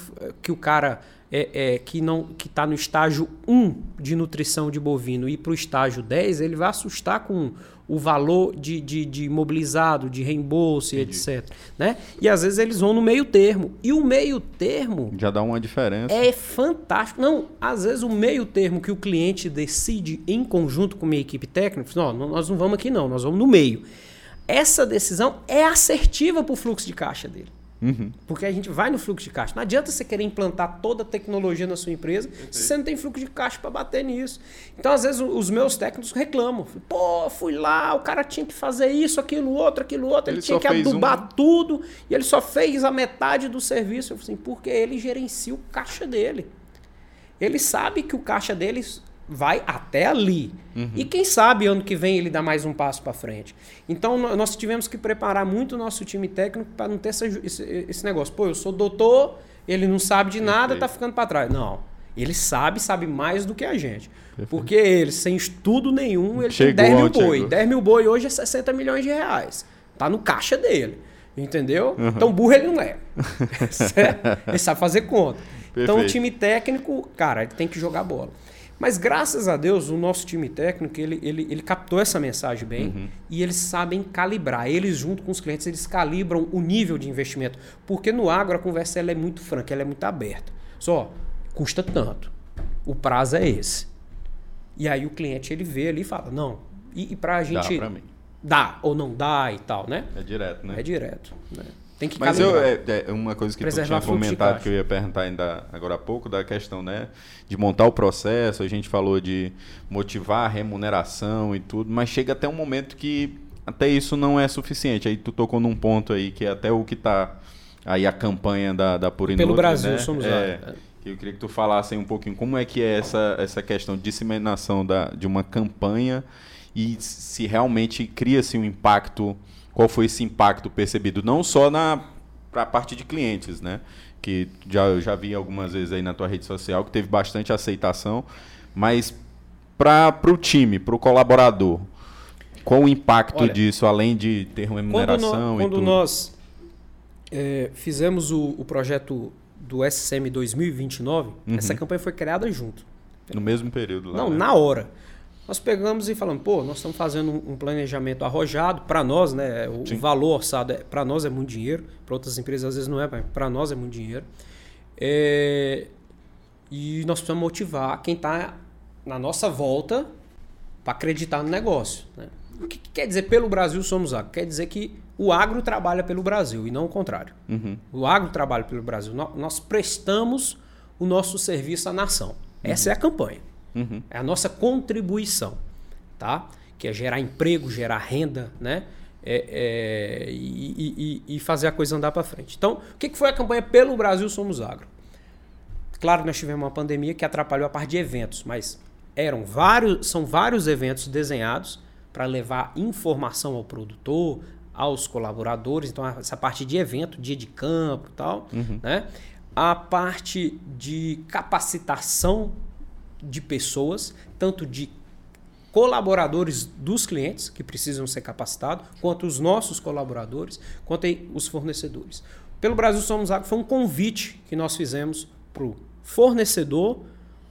que o cara é, é, que não que está no estágio 1 de nutrição de bovino ir para o estágio 10, ele vai assustar com o valor de, de, de imobilizado, de reembolso e etc. Né? E às vezes eles vão no meio termo. E o meio termo Já dá uma diferença. é fantástico. Não, às vezes o meio termo que o cliente decide em conjunto com a minha equipe técnica, não, nós não vamos aqui não, nós vamos no meio. Essa decisão é assertiva para o fluxo de caixa dele. Porque a gente vai no fluxo de caixa. Não adianta você querer implantar toda a tecnologia na sua empresa se você não tem fluxo de caixa para bater nisso. Então, às vezes, os meus técnicos reclamam. Pô, fui lá, o cara tinha que fazer isso, aquilo, outro, aquilo, outro. Ele, Ele tinha que adubar um. tudo e ele só fez a metade do serviço. Eu falei assim, porque ele gerencia o caixa dele. Ele sabe que o caixa dele vai até ali. E quem sabe ano que vem ele dá mais um passo para frente. Então nó- nós tivemos que preparar muito o nosso time técnico para não ter essa esse, esse negócio. Pô, eu sou doutor, ele não sabe de nada, Perfeito. tá ficando para trás. Não. Ele sabe, sabe mais do que a gente. Porque ele, sem estudo nenhum, ele Chegou tem 10 mil boi. chegou. 10 mil boi hoje é 60 milhões de reais. Tá no caixa dele. Entendeu? Então burro ele não é. <laughs> <laughs> Ele sabe fazer conta. Então o Perfeito. time técnico, cara, ele tem que jogar bola. Mas graças a Deus, o nosso time técnico, ele, ele, ele captou essa mensagem bem Uhum. e eles sabem calibrar. Eles, junto com os clientes, eles calibram o nível de investimento. Porque no agro a conversa ela é muito franca, ela é muito aberta. Só, custa tanto. O prazo é esse. E aí o cliente ele vê ali e fala, não. E, e pra gente. Dá pra mim. Dá ou não dá e tal, né? É direto, né? É direto. né? Tem que Mas eu, é, é uma coisa que Preservar tu tinha comentado que eu ia perguntar ainda agora há pouco, da questão né, de montar o processo, a gente falou de motivar a remuneração e tudo, mas chega até um momento que até isso não é suficiente. Aí tu tocou num ponto aí que é até o que está aí a campanha da, da Pelo Brasil né? somos é, lá. Eu queria que tu falasse um pouquinho como é que é essa, essa questão de disseminação da, de uma campanha e se realmente cria-se um impacto, qual foi esse impacto percebido, não só na para a parte de clientes, né? Que já, eu já vi algumas vezes aí na tua rede social que teve bastante aceitação, Mas para o time, para o colaborador, qual o impacto Olha, disso, além de ter uma Quando, remuneração nó- e quando tudo? nós é, fizemos o, o projeto do SCM 2029, essa campanha foi criada junto. No mesmo período lá. Não, né? na hora. Nós pegamos e falamos, pô, nós estamos fazendo um, planejamento arrojado para nós, né? O, Sim. valor orçado é, para nós é muito dinheiro, para outras empresas às vezes não é, mas para nós é muito dinheiro. É, e nós precisamos motivar quem está na nossa volta para acreditar no negócio. Né? O que, que quer dizer pelo Brasil somos agro? Quer dizer que o agro trabalha pelo Brasil e não o contrário. Uhum. O agro trabalha pelo Brasil. No- Nós prestamos o nosso serviço à nação. Essa é a campanha. Uhum. É a nossa contribuição, tá? Que é gerar emprego, gerar renda, né? É, é, e, e- e- fazer a coisa andar para frente. Então, o que foi a campanha pelo Brasil Somos Agro? Claro que nós tivemos uma pandemia que atrapalhou a parte de eventos, mas eram vários, são vários eventos desenhados para levar informação ao produtor, aos colaboradores. Então, essa parte de evento, dia de campo e tal, né? A parte de capacitação de pessoas, tanto de colaboradores dos clientes que precisam ser capacitados, quanto os nossos colaboradores, quanto os fornecedores. Pelo Brasil Somos Agro foi um convite que nós fizemos para o fornecedor,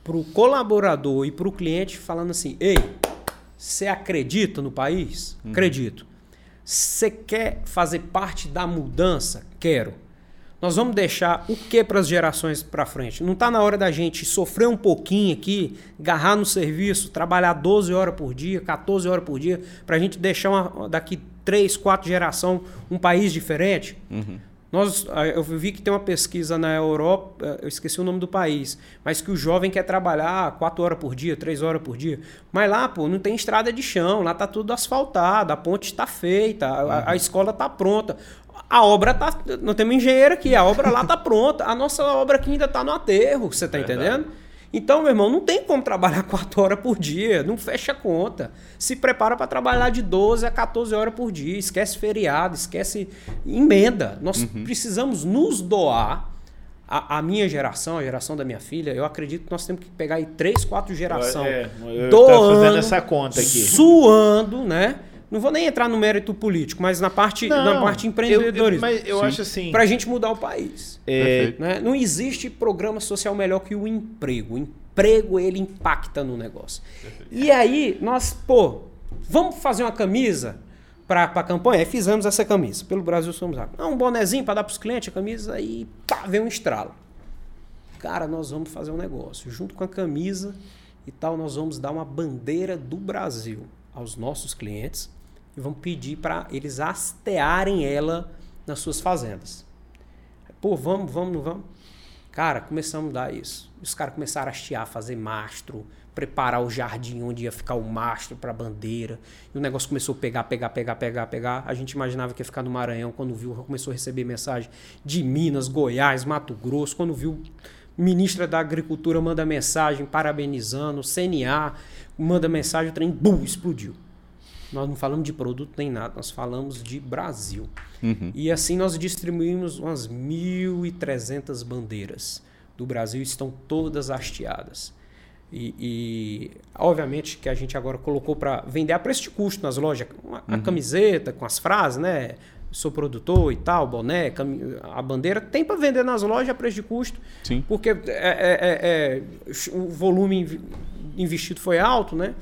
para o colaborador e para o cliente, falando assim: ei, você acredita no país? Acredito. Você quer fazer parte da mudança? Quero. Nós vamos deixar o que para as gerações para frente? Não está na hora da gente sofrer um pouquinho aqui, agarrar no serviço, trabalhar 12 horas por dia, 14 horas por dia, para a gente deixar uma- daqui 3, 4 gerações um país diferente? Nós, ah, eu vi que tem uma pesquisa na Europa, eu esqueci o nome do país, mas que o jovem quer trabalhar 4 horas por dia, 3 horas por dia. Mas lá, pô, não tem estrada de chão, lá tá tudo asfaltado, a ponte está feita, a, a escola tá pronta. A obra tá. Não temos engenheiro aqui, a obra lá tá pronta. A nossa obra aqui ainda tá no aterro, você tá entendendo? Então, meu irmão, não tem como trabalhar <laughs> 4 horas por dia, não fecha a conta. Se prepara para trabalhar de 12 a 14 horas por dia, esquece feriado, esquece emenda. Nós precisamos nos doar. A, a minha geração, a geração da minha filha, eu acredito que nós temos que pegar aí 3, 4 gerações É, eu tava fazendo essa conta aqui. suando, né? Não vou nem entrar no mérito político, mas na parte, na Não, parte eu- empreendedorismo. eu- mas eu acho assim. Para a gente mudar o país. é, Perfeito. Né? Não existe programa social melhor que o emprego. O emprego, ele impacta no negócio. E aí, nós, pô, vamos fazer uma camisa para a campanha? Aí fizemos essa camisa. Pelo Brasil Somos Agro. Ah, um bonezinho para dar para os clientes, a camisa, e pá, vem um estralo. Cara, nós vamos fazer um negócio. Junto com a camisa e tal, nós vamos dar uma bandeira do Brasil aos nossos clientes e vamos pedir para eles hastearem ela nas suas fazendas. Pô, vamos, vamos, não vamos? Cara, começamos a dar isso. Os caras começaram a hastear, fazer mastro, preparar o jardim onde ia ficar o mastro para a bandeira. E o negócio começou a pegar, pegar, pegar, pegar, pegar. A gente imaginava que ia ficar no Maranhão. Quando viu, começou a receber mensagem de Minas, Goiás, Mato Grosso. Quando viu, ministra da Agricultura manda mensagem parabenizando, CNA manda mensagem, o trem, bum, explodiu. Nós não falamos de produto nem nada, nós falamos de Brasil. E assim nós distribuímos umas 1.300 bandeiras do Brasil, estão todas hasteadas. E, e, obviamente que a gente agora colocou para vender a preço de custo nas lojas, uma- a camiseta com as frases, né? Sou produtor e tal, boné, a bandeira, tem para vender nas lojas a preço de custo. Sim. Porque é, é- é- é- o volume investido foi alto, né?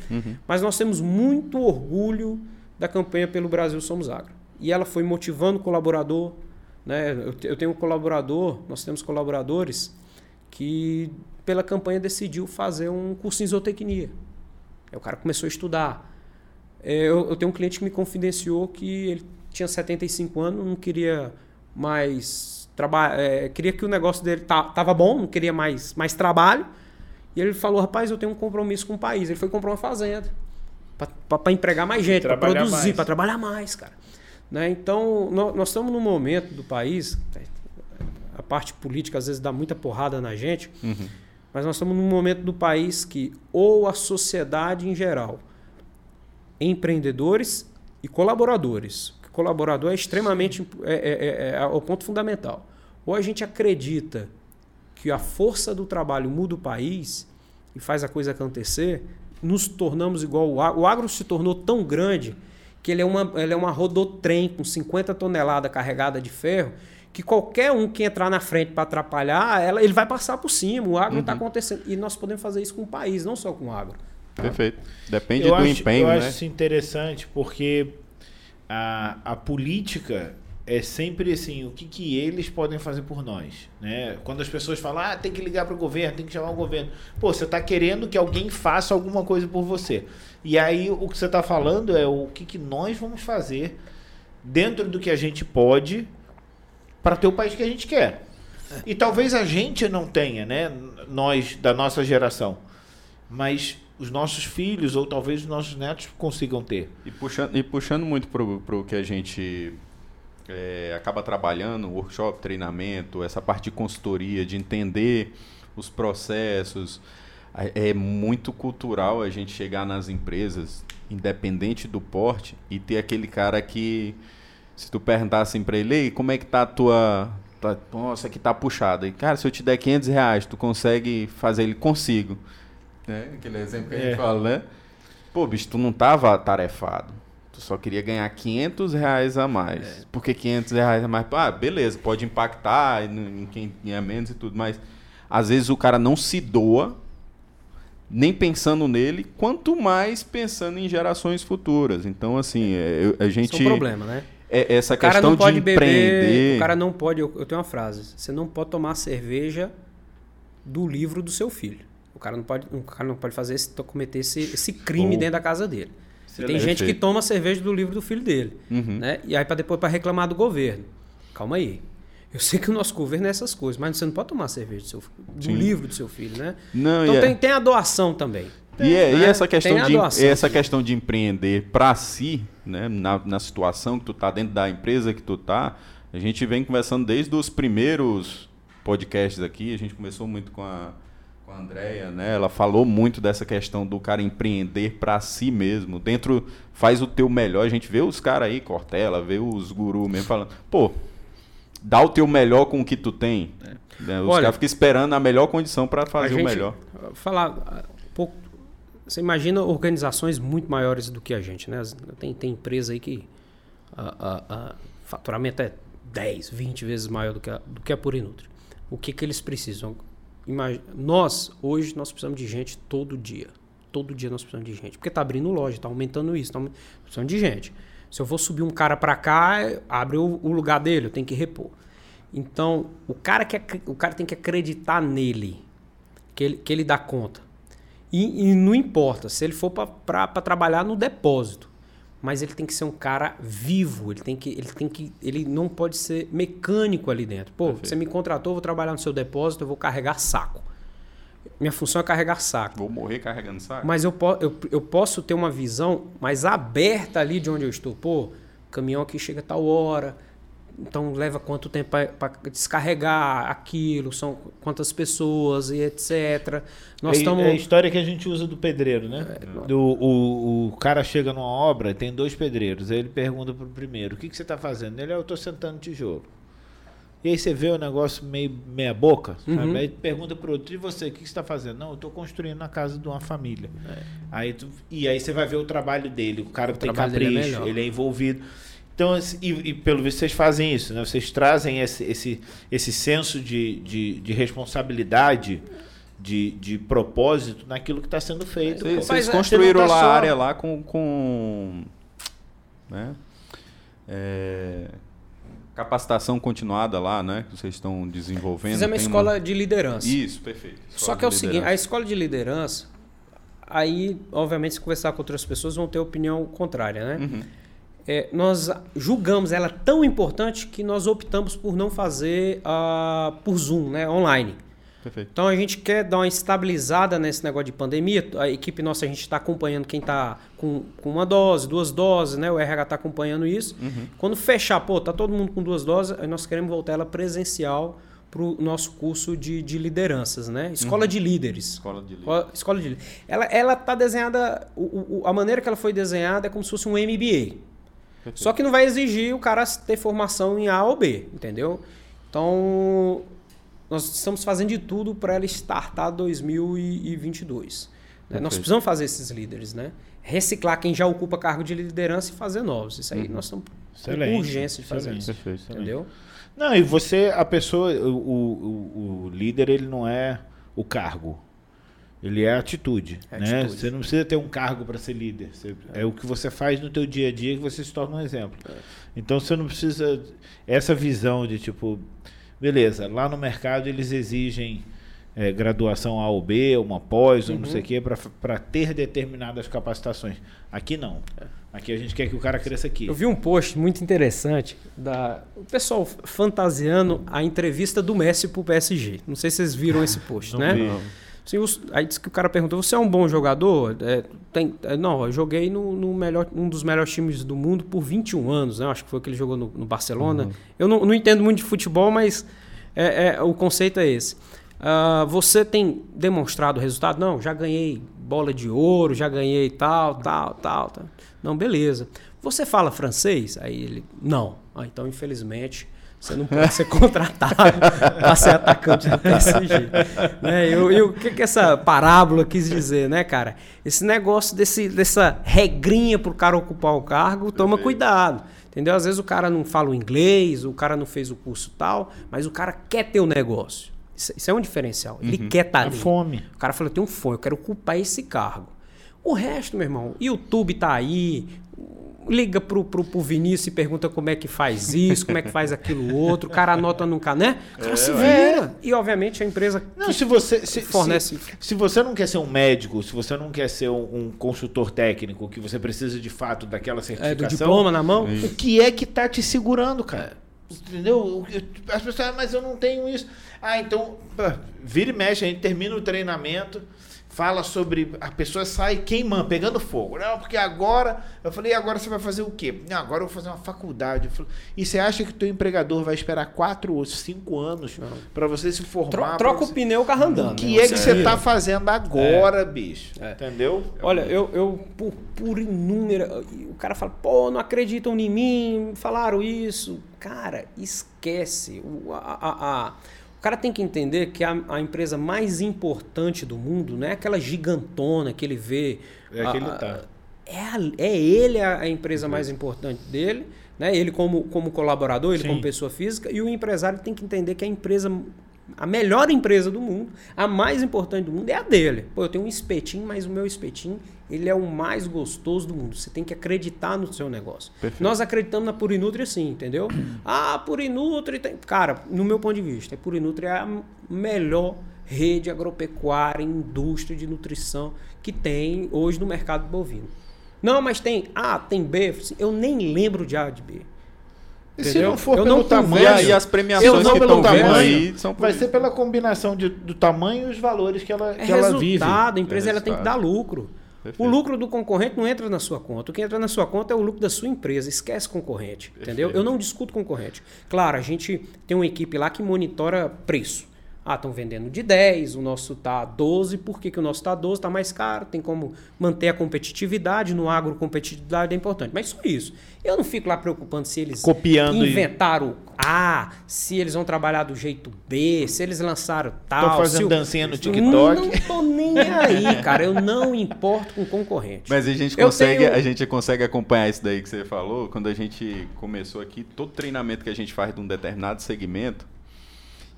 Mas nós temos muito orgulho da campanha pelo Brasil Somos Agro. E ela foi motivando o colaborador. Né? Eu, eu tenho um colaborador, nós temos colaboradores que pela campanha decidiu fazer um curso em zootecnia. Aí o cara começou a estudar. É, Eu, eu tenho um cliente que me confidenciou que ele tinha 75 anos, não queria mais trabalhar, queria que o negócio dele ta- tava bom, não queria mais, mais trabalho. E ele falou, rapaz, eu tenho um compromisso com o país. Ele foi comprar uma fazenda para empregar mais gente, para produzir, para trabalhar mais, cara. Né? Então, nó- nós estamos num momento do país, a parte política às vezes dá muita porrada na gente, mas nós estamos num momento do país que ou a sociedade em geral, empreendedores e colaboradores, colaborador é extremamente imp- é, é, é, é o ponto fundamental. Ou a gente acredita que a força do trabalho muda o país e faz a coisa acontecer, nos tornamos igual o agro. O agro se tornou tão grande que ele é uma, ele é uma rodotrem com 50 toneladas carregada de ferro, que qualquer um que entrar na frente para atrapalhar, ela, ele vai passar por cima. O agro está Uhum. acontecendo. E nós podemos fazer isso com o país, não só com o agro. Perfeito. Depende eu do acho, empenho, eu né? acho isso interessante porque a, a política é sempre assim, o que, que eles podem fazer por nós, né? Quando as pessoas falam, ah, tem que ligar para o governo, tem que chamar o governo. Pô, você está querendo que alguém faça alguma coisa por você. E aí o que você está falando é o que, que nós vamos fazer dentro do que a gente pode para ter o país que a gente quer. E talvez a gente não tenha, né? Nós da nossa geração, mas os nossos filhos ou talvez os nossos netos consigam ter. E puxando, e puxando muito pro, pro que a gente é, acaba trabalhando, workshop, treinamento, essa parte de consultoria, de entender os processos. a- É muito cultural a gente chegar nas empresas, independente do porte, e ter aquele cara que, se tu perguntar assim pra ele, "Ei, como é que tá a tua... Tá, nossa, aqui tá puxado. E, cara, se eu te der 500 reais, tu consegue fazer ele? Consigo. Né? Aquele exemplo que a gente É. fala, né? Pô, bicho, tu não tava tarefado. Tu só queria ganhar 500 reais a mais. Por que 500 reais a mais? Ah, beleza, pode impactar em em quem ganha menos e tudo, mas às vezes o cara não se doa, nem pensando nele, quanto mais pensando em gerações futuras. Então, assim, é, a gente. Isso é um problema, né? é- essa O cara questão não pode de beber. empreender. O cara não pode. Eu, eu tenho uma frase. Você não pode tomar cerveja do livro do seu filho. O cara não pode, o cara não pode fazer esse, cometer esse, esse crime Ou- dentro da casa dele. E tem gente que toma cerveja do livro do filho dele. Uhum. Né? E aí para depois para reclamar do governo. Calma aí. Eu sei que o nosso governo é essas coisas, mas você não pode tomar cerveja do, seu, do Sim. livro do seu filho, né? Não, Então e é- tem, tem a doação também. E, é- e né? essa questão Tem de essa também. questão de empreender para si, né, na, na situação que tu tá dentro da empresa que tu tá, a gente vem conversando desde os primeiros podcasts aqui, a gente começou muito com a a Andrea, né? Ela falou muito dessa questão do cara empreender para si mesmo. Dentro faz o teu melhor. A gente vê os caras aí, Cortella, vê os gurus mesmo falando, pô, dá o teu melhor com o que tu tem. Né, Os caras ficam esperando a melhor condição para A fazer o gente- melhor. Falar ah, um pouco. Você imagina organizações muito maiores do que a gente, né? Tem, tem empresa aí que ah, ah, ah, faturamento é 10, 20 vezes maior do que a, do que a Pura e Nutri. O que, que eles precisam? Nós, hoje, nós precisamos de gente todo dia. Todo dia nós precisamos de gente. Porque tá abrindo loja, tá aumentando isso, tá aument- precisamos de gente. Se eu vou subir um cara para cá, abre o, o lugar dele, eu tenho que repor. Então, o cara, que, o cara tem que acreditar nele que ele, que ele dá conta. E, e não importa se ele for para trabalhar no depósito, mas ele tem que ser um cara vivo, ele tem que, ele tem que, ele não pode ser mecânico ali dentro. Pô, Perfeito. você me contratou, eu vou trabalhar no seu depósito, eu vou carregar saco. Minha função é carregar saco. Vou morrer carregando saco. Mas eu, po eu, eu posso ter uma visão mais aberta ali de onde eu estou. Pô, caminhão aqui chega a tal hora, então leva quanto tempo para descarregar aquilo, são quantas pessoas e etc. Nós é, estamos. é a história que a gente usa do pedreiro, né? É, Do, o, o cara chega numa obra e tem dois pedreiros. Aí ele pergunta pro primeiro: O que, que você está fazendo? Ele, "Ah, eu estou sentando tijolo. E aí você vê o negócio meio meia boca, sabe? Uhum. Aí pergunta pro outro: E você, o que, que você está fazendo? Não, eu estou construindo a casa de uma família. Aí tu- e aí você vai ver o trabalho dele. O cara É. O tem é capricho, melhor. ele é envolvido. Então, e, e pelo visto vocês fazem isso, né? Vocês trazem esse, esse, esse senso de, de, de responsabilidade, de, de propósito naquilo que está sendo feito. Vocês, Mas vocês é, construíram tá lá só- a área lá com. com né? É, capacitação continuada lá, né? Que vocês estão desenvolvendo. Fizemos uma escola de liderança. Isso, perfeito. Só Escola que é o de seguinte, a liderança. escola de liderança, aí, obviamente, se conversar com outras pessoas, vão ter opinião contrária, né? Uhum. É, nós julgamos ela tão importante que nós optamos por não fazer ah, por Zoom, né? Online. Perfeito. Então a gente quer dar uma estabilizada nesse negócio de pandemia. A equipe nossa, a gente está acompanhando quem está com, com uma dose, duas doses, né? O RH está acompanhando isso. Uhum. Quando fechar, pô, tá todo mundo com duas doses, aí nós queremos voltar ela presencial para o nosso curso de, de lideranças, né? Escola de líderes. Escola de líderes. Escola- Escola de líderes. Ela, ela tá desenhada, o- o- a maneira que ela foi desenhada é como se fosse um MBA. Perfeito. Só que não vai exigir o cara ter formação em A ou B, entendeu? Então, nós estamos fazendo de tudo para ela startar 2022. né? Nós precisamos fazer esses líderes, né? Reciclar quem já ocupa cargo de liderança e fazer novos. Isso aí nós estamos com urgência de fazer excelente. isso. Perfeito. Entendeu? Não, e você, a pessoa, o, o, o- o líder, ele não é o cargo. Ele é atitude, É né? atitude. Você não precisa ter um cargo para ser líder. Você- é. o que você faz no teu dia a dia que você se torna um exemplo. É. Então você não precisa essa visão de tipo, beleza, lá no mercado eles exigem é, graduação A ou B, uma pós, ou não Uhum. sei o quê, para ter determinadas capacitações. Aqui não. Aqui a gente quer que o cara cresça aqui. Eu vi um post muito interessante da o pessoal fantasiando a entrevista do Messi pro PSG. Não sei se vocês viram esse post, Não né? vi. Sim, os- aí disse que o cara perguntou: "Você é um bom jogador?" É, tem, é, não, eu joguei no, no melhor, um dos melhores times do mundo por 21 anos, né? Acho que foi que ele jogou no, no Barcelona. Eu não, não entendo muito de futebol, mas é, é, o conceito é esse. Ah, você tem demonstrado resultado? Não, já ganhei bola de ouro, já ganhei tal, tal, tal, tal. Não, beleza. Você fala francês? Aí ele, não. Ah, então, infelizmente, você não pode ser <laughs> contratado para ser atacante do <laughs> PSG. né? E, o- o que, que essa parábola quis dizer, né, cara? Esse negócio desse, dessa regrinha pro cara ocupar o cargo, toma cuidado. Entendeu? Às vezes o cara não fala o inglês, o cara não fez o curso tal, mas o cara quer ter o negócio. Isso, isso é um diferencial. Ele quer estar A ali. fome. O cara falou, eu tenho um fome, eu quero ocupar esse cargo. O resto, meu irmão, YouTube tá aí, liga pro, pro, pro Vinícius e pergunta como é que faz isso, como é que faz aquilo outro, o cara anota num né? O cara se vira. E, obviamente, a empresa Não, se você se, fornece- se, se você não quer ser um médico, se você não quer ser um, um consultor técnico, que você precisa de fato daquela é, certificação, do diploma na mão, o que é que tá te segurando, cara? Entendeu? As pessoas, "Ah, mas eu não tenho isso. Ah, então, pá, vira e mexe, a gente termina o treinamento, fala sobre. A pessoa sai queimando, pegando fogo. Não, porque agora. Eu falei, e agora você vai fazer o quê? Não, agora eu vou fazer uma faculdade. Falei, e você acha que o teu empregador vai esperar quatro ou cinco anos para você se formar? tro- troca você- o pneu carro andando. o que né? é que você vira. tá fazendo agora, bicho? Entendeu? Olha, eu, eu por, por inúmera. O cara fala, pô, não acreditam em mim, falaram isso. Cara, esquece. O, a, a- a- cara tem que entender que a, a empresa mais importante do mundo não é aquela gigantona que ele vê. É a que ele a- tá. É, a- é ele a, a empresa mais importante dele, né? Ele como, como colaborador, ele Sim. como pessoa física, e o empresário tem que entender que a empresa, a melhor empresa do mundo, a mais importante do mundo é a dele. Pô, eu tenho um espetinho, mas o meu espetinho, ele é o mais gostoso do mundo. Você tem que acreditar no seu negócio. Perfeito. Nós acreditamos na Purinutri assim, entendeu? <clears throat> Ah, Purinutri tem... Cara, no meu ponto de vista, a Purinutri é a melhor rede agropecuária, indústria de nutrição que tem hoje no mercado bovino. Não, mas tem A, tem B. Eu nem lembro de A de B. E se não for Eu pelo não tamanho, E as eu premiações não que pelo estão tamanho, aí são vai isso. ser pela combinação de- do tamanho e os valores que ela, É que ela vive. resultado, a empresa É ela tem que dar resultado. lucro. Perfeito. O lucro do concorrente não entra na sua conta. O que entra na sua conta é o lucro da sua empresa. Esquece concorrente, entendeu? Eu não discuto concorrente. Claro, a gente tem uma equipe lá que monitora preço. Ah, estão vendendo de 10, o nosso tá 12. Por que, que o nosso tá 12? Tá mais caro. Tem como manter a competitividade. No agro, competitividade é importante. Mas só isso. Eu não fico lá preocupando se eles Copiando e- inventaram A, se eles vão trabalhar do jeito B, se eles lançaram tal. Tô fazendo dancinha no TikTok. Não tô nem aí, cara. Eu não importo com concorrente. Mas a gente Eu consegue, tenho- a gente consegue acompanhar isso daí que você falou. Quando a gente começou aqui, todo treinamento que a gente faz de um determinado segmento,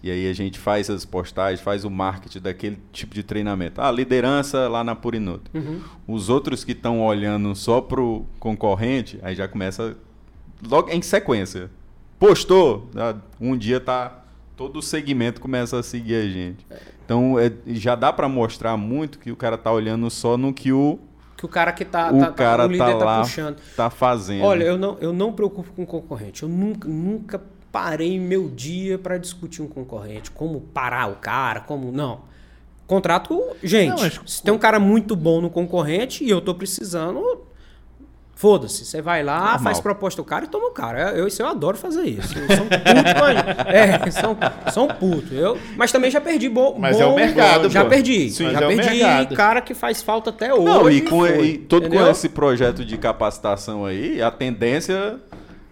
e aí a gente faz as postagens, faz o marketing daquele tipo de treinamento. Ah, liderança lá na Purinuto. Uhum. Os outros que estão olhando só pro concorrente, aí já começa logo em sequência. Postou, ah, um dia tá todo o segmento começa a seguir a gente. Então é, já dá para mostrar muito que o cara tá olhando só no que o Que o cara que tá, o tá- tá- cara o líder tá tá, lá, puxando. tá fazendo. Olha, eu não, eu não preocupo com concorrente. Eu nunca, nunca parei meu dia para discutir um concorrente. Como parar o cara, como. Não. Contrato, gente. Não, mas- Se tem um cara muito bom no concorrente e eu tô precisando. Foda-se, você vai lá, Normal. faz proposta ao cara e toma o cara. Eu, isso eu adoro fazer isso. Eu sou um puto, a- é, sou um puto. Eu, mas também já perdi bom. Mas bom- é o mercado, Já pô. perdi. Sim, já mas é perdi cara que faz falta até hoje. Não, e, com, foi, e todo entendeu? com esse projeto de capacitação aí, a tendência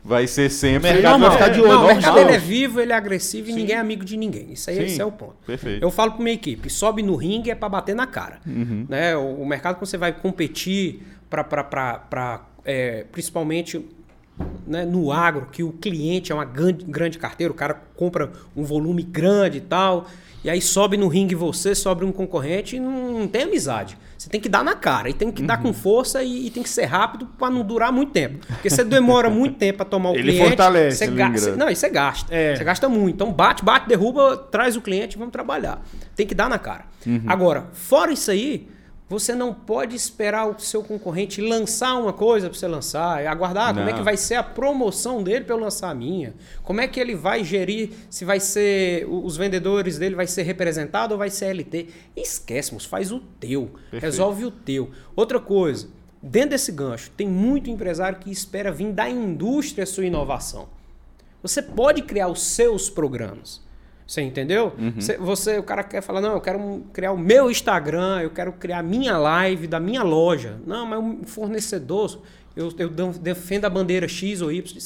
vai ser sempre. O mercado vai ficar de olho, Não, o mercado ele é vivo, ele é agressivo e ninguém é amigo de ninguém. Isso aí esse é o ponto. Perfeito. Eu falo pra minha equipe, sobe no ringue é pra bater na cara. Uhum. Né? O, o mercado quando você vai competir para principalmente né, no agro, que o cliente é uma grande, grande carteira, o cara compra um volume grande e tal, e aí sobe no ringue você, sobe um concorrente e não, não tem amizade. Você tem que dar na cara, e tem que dar com força e, e tem que ser rápido para não durar muito tempo. Porque você demora muito tempo para tomar o <laughs> Ele cliente. fortalece, você ele gasta, engrana. Não, e você gasta. É. Você gasta muito. Então bate, bate, derruba, traz o cliente e vamos trabalhar. Tem que dar na cara. Agora, fora isso aí, você não pode esperar o seu concorrente lançar uma coisa para você lançar, aguardar como é Não. que vai ser a promoção dele para eu lançar a minha. Como é que ele vai gerir, se vai ser os vendedores dele vai ser representado ou vai ser LT. Esquece, moço, faz o teu. Resolve o teu. Outra coisa, dentro desse gancho, tem muito empresário que espera vir da indústria a sua inovação. Você pode criar os seus programas. Você entendeu? Você, você- o cara quer falar, não, eu quero criar o meu Instagram, eu quero criar a minha live da minha loja. Não, mas um fornecedor, eu, eu defendo a bandeira X ou Y.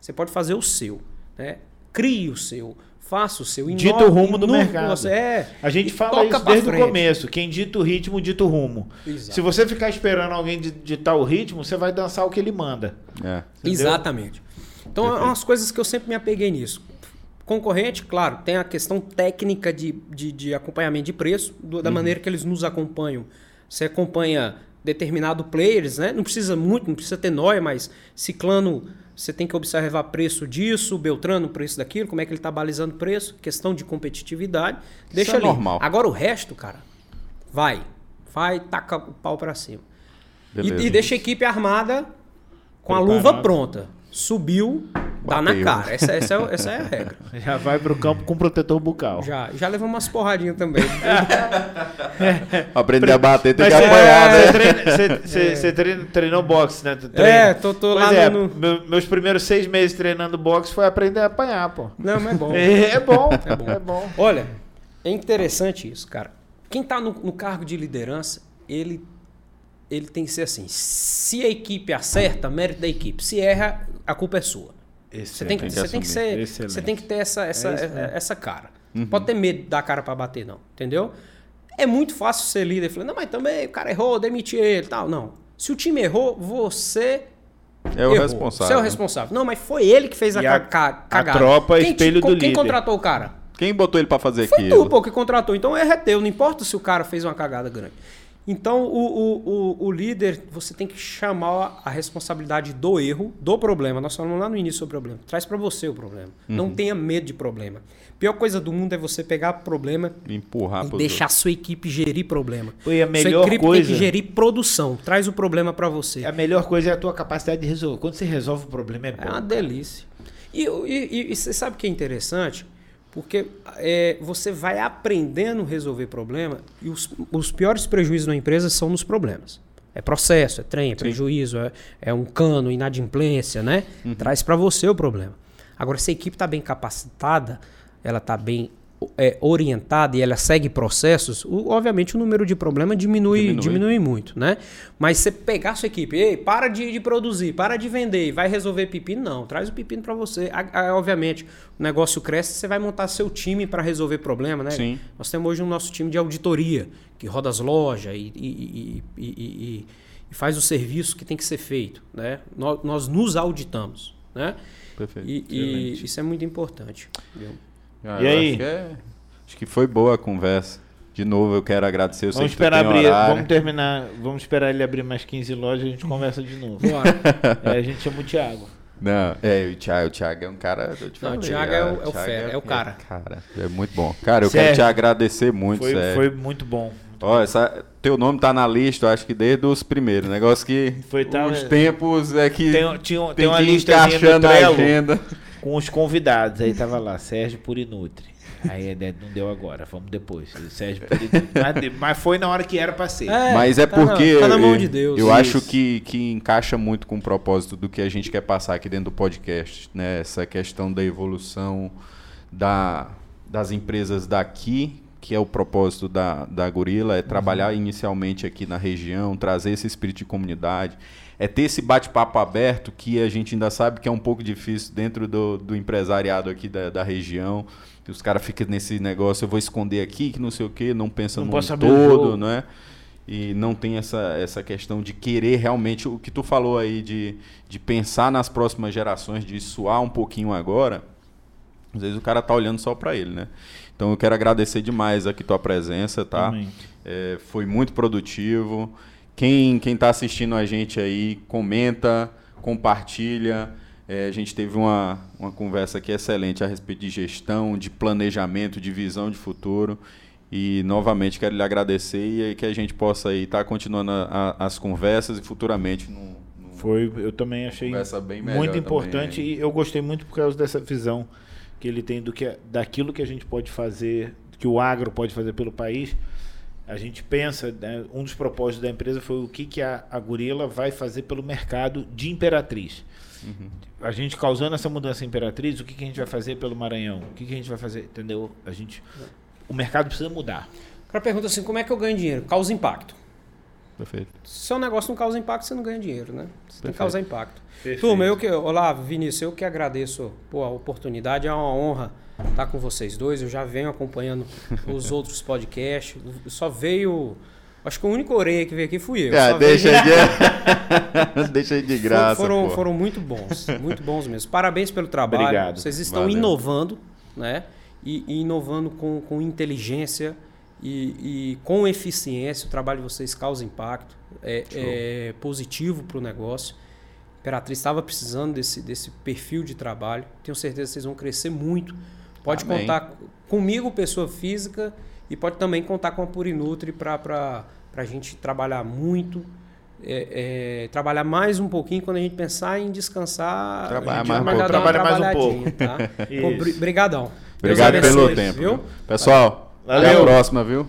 Você pode fazer o seu. Né? Crie o seu. Faça o seu. Dita inove o rumo do no que mercado. Você é, A gente fala isso desde o começo. Quem dita o ritmo, dita o rumo. Exato. Se você ficar esperando alguém di- ditar o ritmo, você vai dançar o que ele manda. É. Exatamente. Então, é umas coisas que eu sempre me apeguei nisso. Concorrente, claro, tem a questão técnica de, de, de acompanhamento de preço, do- da maneira que eles nos acompanham. Você acompanha determinado players, né? Não precisa muito, não precisa ter nóia, mas ciclano, você tem que observar preço disso, Beltrano, preço daquilo, como é que ele está balizando preço, questão de competitividade. Deixa é ali. normal. Agora o resto, cara, vai. Vai, taca o pau pra cima. E, Beleza. e deixa a equipe armada com a Preparado. luva pronta. Subiu, dá na cara. Essa, essa é, essa é a regra. <laughs> Já vai pro campo com protetor bucal. Já, já levou umas porradinhas também. <laughs> Aprender a bater tem Mas que você, apanhar, né? você treina- você- <laughs> você- você treina- treinou boxe, né? Tu treina. É, tô- tô Pois lá é, no- meu- meus primeiros seis meses treinando boxe foi aprender a apanhar, pô. Não, mas é bom. É, é bom, É bom. é bom. Olha, é interessante isso, cara. Quem tá no, no cargo de liderança, ele, ele tem que ser assim. Se a equipe acerta, mérito da equipe. Se erra, a culpa é sua. Você tem que, você tem que ser, Excelente. você tem que ter essa, essa, É mesmo. essa cara. Não Pode ter medo de dar a cara pra bater, não. Entendeu? É muito fácil ser líder e falar, não, mas também o cara errou, demite ele e tal. Não. Se o time errou, você É o errou. responsável. Você é o responsável. Não, mas foi ele que fez a, a- ca- ca- cagada. tropa é quem, espelho quem do líder. contratou o cara? Quem botou ele pra fazer Foi aquilo? tu, pô, que contratou. Então erro é teu. Não importa se o cara fez uma cagada grande. Então, o, o, o, o líder, você tem que chamar a responsabilidade do erro, do problema. Nós falamos lá no início sobre o problema. Traz pra você o problema. Uhum. Não tenha medo de problema. Pior coisa do mundo é você pegar problema Empurrar e deixar a sua equipe gerir problema. E a sua melhor equipe coisa- tem que gerir produção. Traz o problema pra você. A melhor coisa é a tua capacidade de resolver. Quando você resolve o problema, é bom. É uma delícia. E, e, e- e você sabe o que é interessante? Porque é, você vai aprendendo a resolver problema e os, os piores prejuízos na empresa são nos problemas. É processo, é trem, é prejuízo, é, é um cano, inadimplência, né? Traz para você o problema. Agora, se a equipe está bem capacitada, ela está bem é, orientada e ela segue processos, o- obviamente o número de problema diminui, Diminui. diminui muito, né? Mas você pegar a sua equipe, ei, para de, de produzir, para de vender, e vai resolver pepino, não, traz o pepino para você. A- a- obviamente, o negócio cresce, você vai montar seu time para resolver problema, né? Sim. Nós temos hoje o nosso time de auditoria, que roda as lojas e, e- e- e- faz o serviço que tem que ser feito, né? Nós, nós nos auditamos, né? Perfeito. E, e isso é muito importante. viu? Ah, E aí? Acho que, é- acho que foi boa a conversa. De novo, eu quero agradecer. Eu sei Vamos esperar abrir, horário. vamos terminar, vamos esperar ele abrir mais 15 lojas e a gente conversa de novo. Bora. <laughs> É, a gente chama o Thiago. Não, é, o Thiago, o Thiago é um cara. eu te Não, o Thiago é o- cara, é o fera, é o cara. Cara, é muito bom. Cara, eu Sério? quero te agradecer muito, Foi, sério. foi muito bom. Ó, essa, teu nome tá na lista, acho que desde os primeiros. Negócio que Foi, tá, os tempos é que Tem, tinha, tem tem uma que ir listazinha encaixando a agenda. Com os convidados. Aí tava lá, Sérgio Purinutri. Aí né, não deu agora, vamos depois. Sérgio Purinutri. Mas, mas foi na hora que era pra ser. É, Mas é tá na- porque tá na mão eu, de Deus. eu Isso. acho que, que encaixa muito com o propósito do que a gente quer passar aqui dentro do podcast, né? Essa questão da evolução da, das empresas daqui que é o propósito da, da Gorila, é trabalhar uhum. inicialmente aqui na região, trazer esse espírito de comunidade, é ter esse bate-papo aberto que a gente ainda sabe que é um pouco difícil dentro do, do empresariado aqui da, da região. Os caras ficam nesse negócio, eu vou esconder aqui, que não sei o que, não pensa no todo, não é? E não tem essa, essa questão de querer realmente, o que tu falou aí, de, de pensar nas próximas gerações, de suar um pouquinho agora, às vezes o cara tá olhando só para ele, né? Então eu quero agradecer demais aqui tua presença, tá? É, foi muito produtivo. Quem quem está assistindo a gente aí, comenta, compartilha. É, a gente teve uma, uma conversa aqui excelente a respeito de gestão, de planejamento, de visão de futuro. E novamente quero lhe agradecer e que a gente possa aí estar tá continuando a, a, as conversas e futuramente foi eu também achei muito importante também. e eu gostei muito por causa dessa visão que ele tem do que daquilo que a gente pode fazer, que o agro pode fazer pelo país a gente pensa, né, um dos propósitos da empresa foi o que, que a, a Gorila vai fazer pelo mercado de Imperatriz. Uhum. A gente causando essa mudança em Imperatriz, o que, que a gente vai fazer pelo Maranhão? O que, que a gente vai fazer? Entendeu? A gente, o mercado precisa mudar. O cara pergunta assim: como é que eu ganho dinheiro? Causa impacto. Perfeito. Se seu negócio não causa impacto, você não ganha dinheiro, né? Você Perfeito. tem que causar impacto. Perfeito. Turma, eu que. Olá, Vinícius, eu que agradeço pô, a oportunidade, é uma honra estar com vocês dois. Eu já venho acompanhando <laughs> os outros podcasts. Só veio. Acho que o único orelha que veio aqui fui eu. É, deixa, veio... de... <laughs> deixa de graça. Foram, foram muito bons, muito bons mesmo. Parabéns pelo trabalho. Obrigado. Vocês estão Valeu. inovando, né? E, e, inovando com, com inteligência e, e, com eficiência. O trabalho de vocês causa impacto, é, é positivo para o negócio. A Imperatriz estava precisando desse, desse perfil de trabalho. Tenho certeza que vocês vão crescer muito Pode Amém. contar comigo, pessoa física, e pode também contar com a Purinutri para a gente trabalhar muito. É, é, trabalhar mais um pouquinho quando a gente pensar em descansar. Trabalhar mais, um pouco. Trabalha mais um pouco. Tá? <laughs> Obrigadão. Obrigado pelo tempo. Viu? Pessoal, Valeu. até a próxima, viu?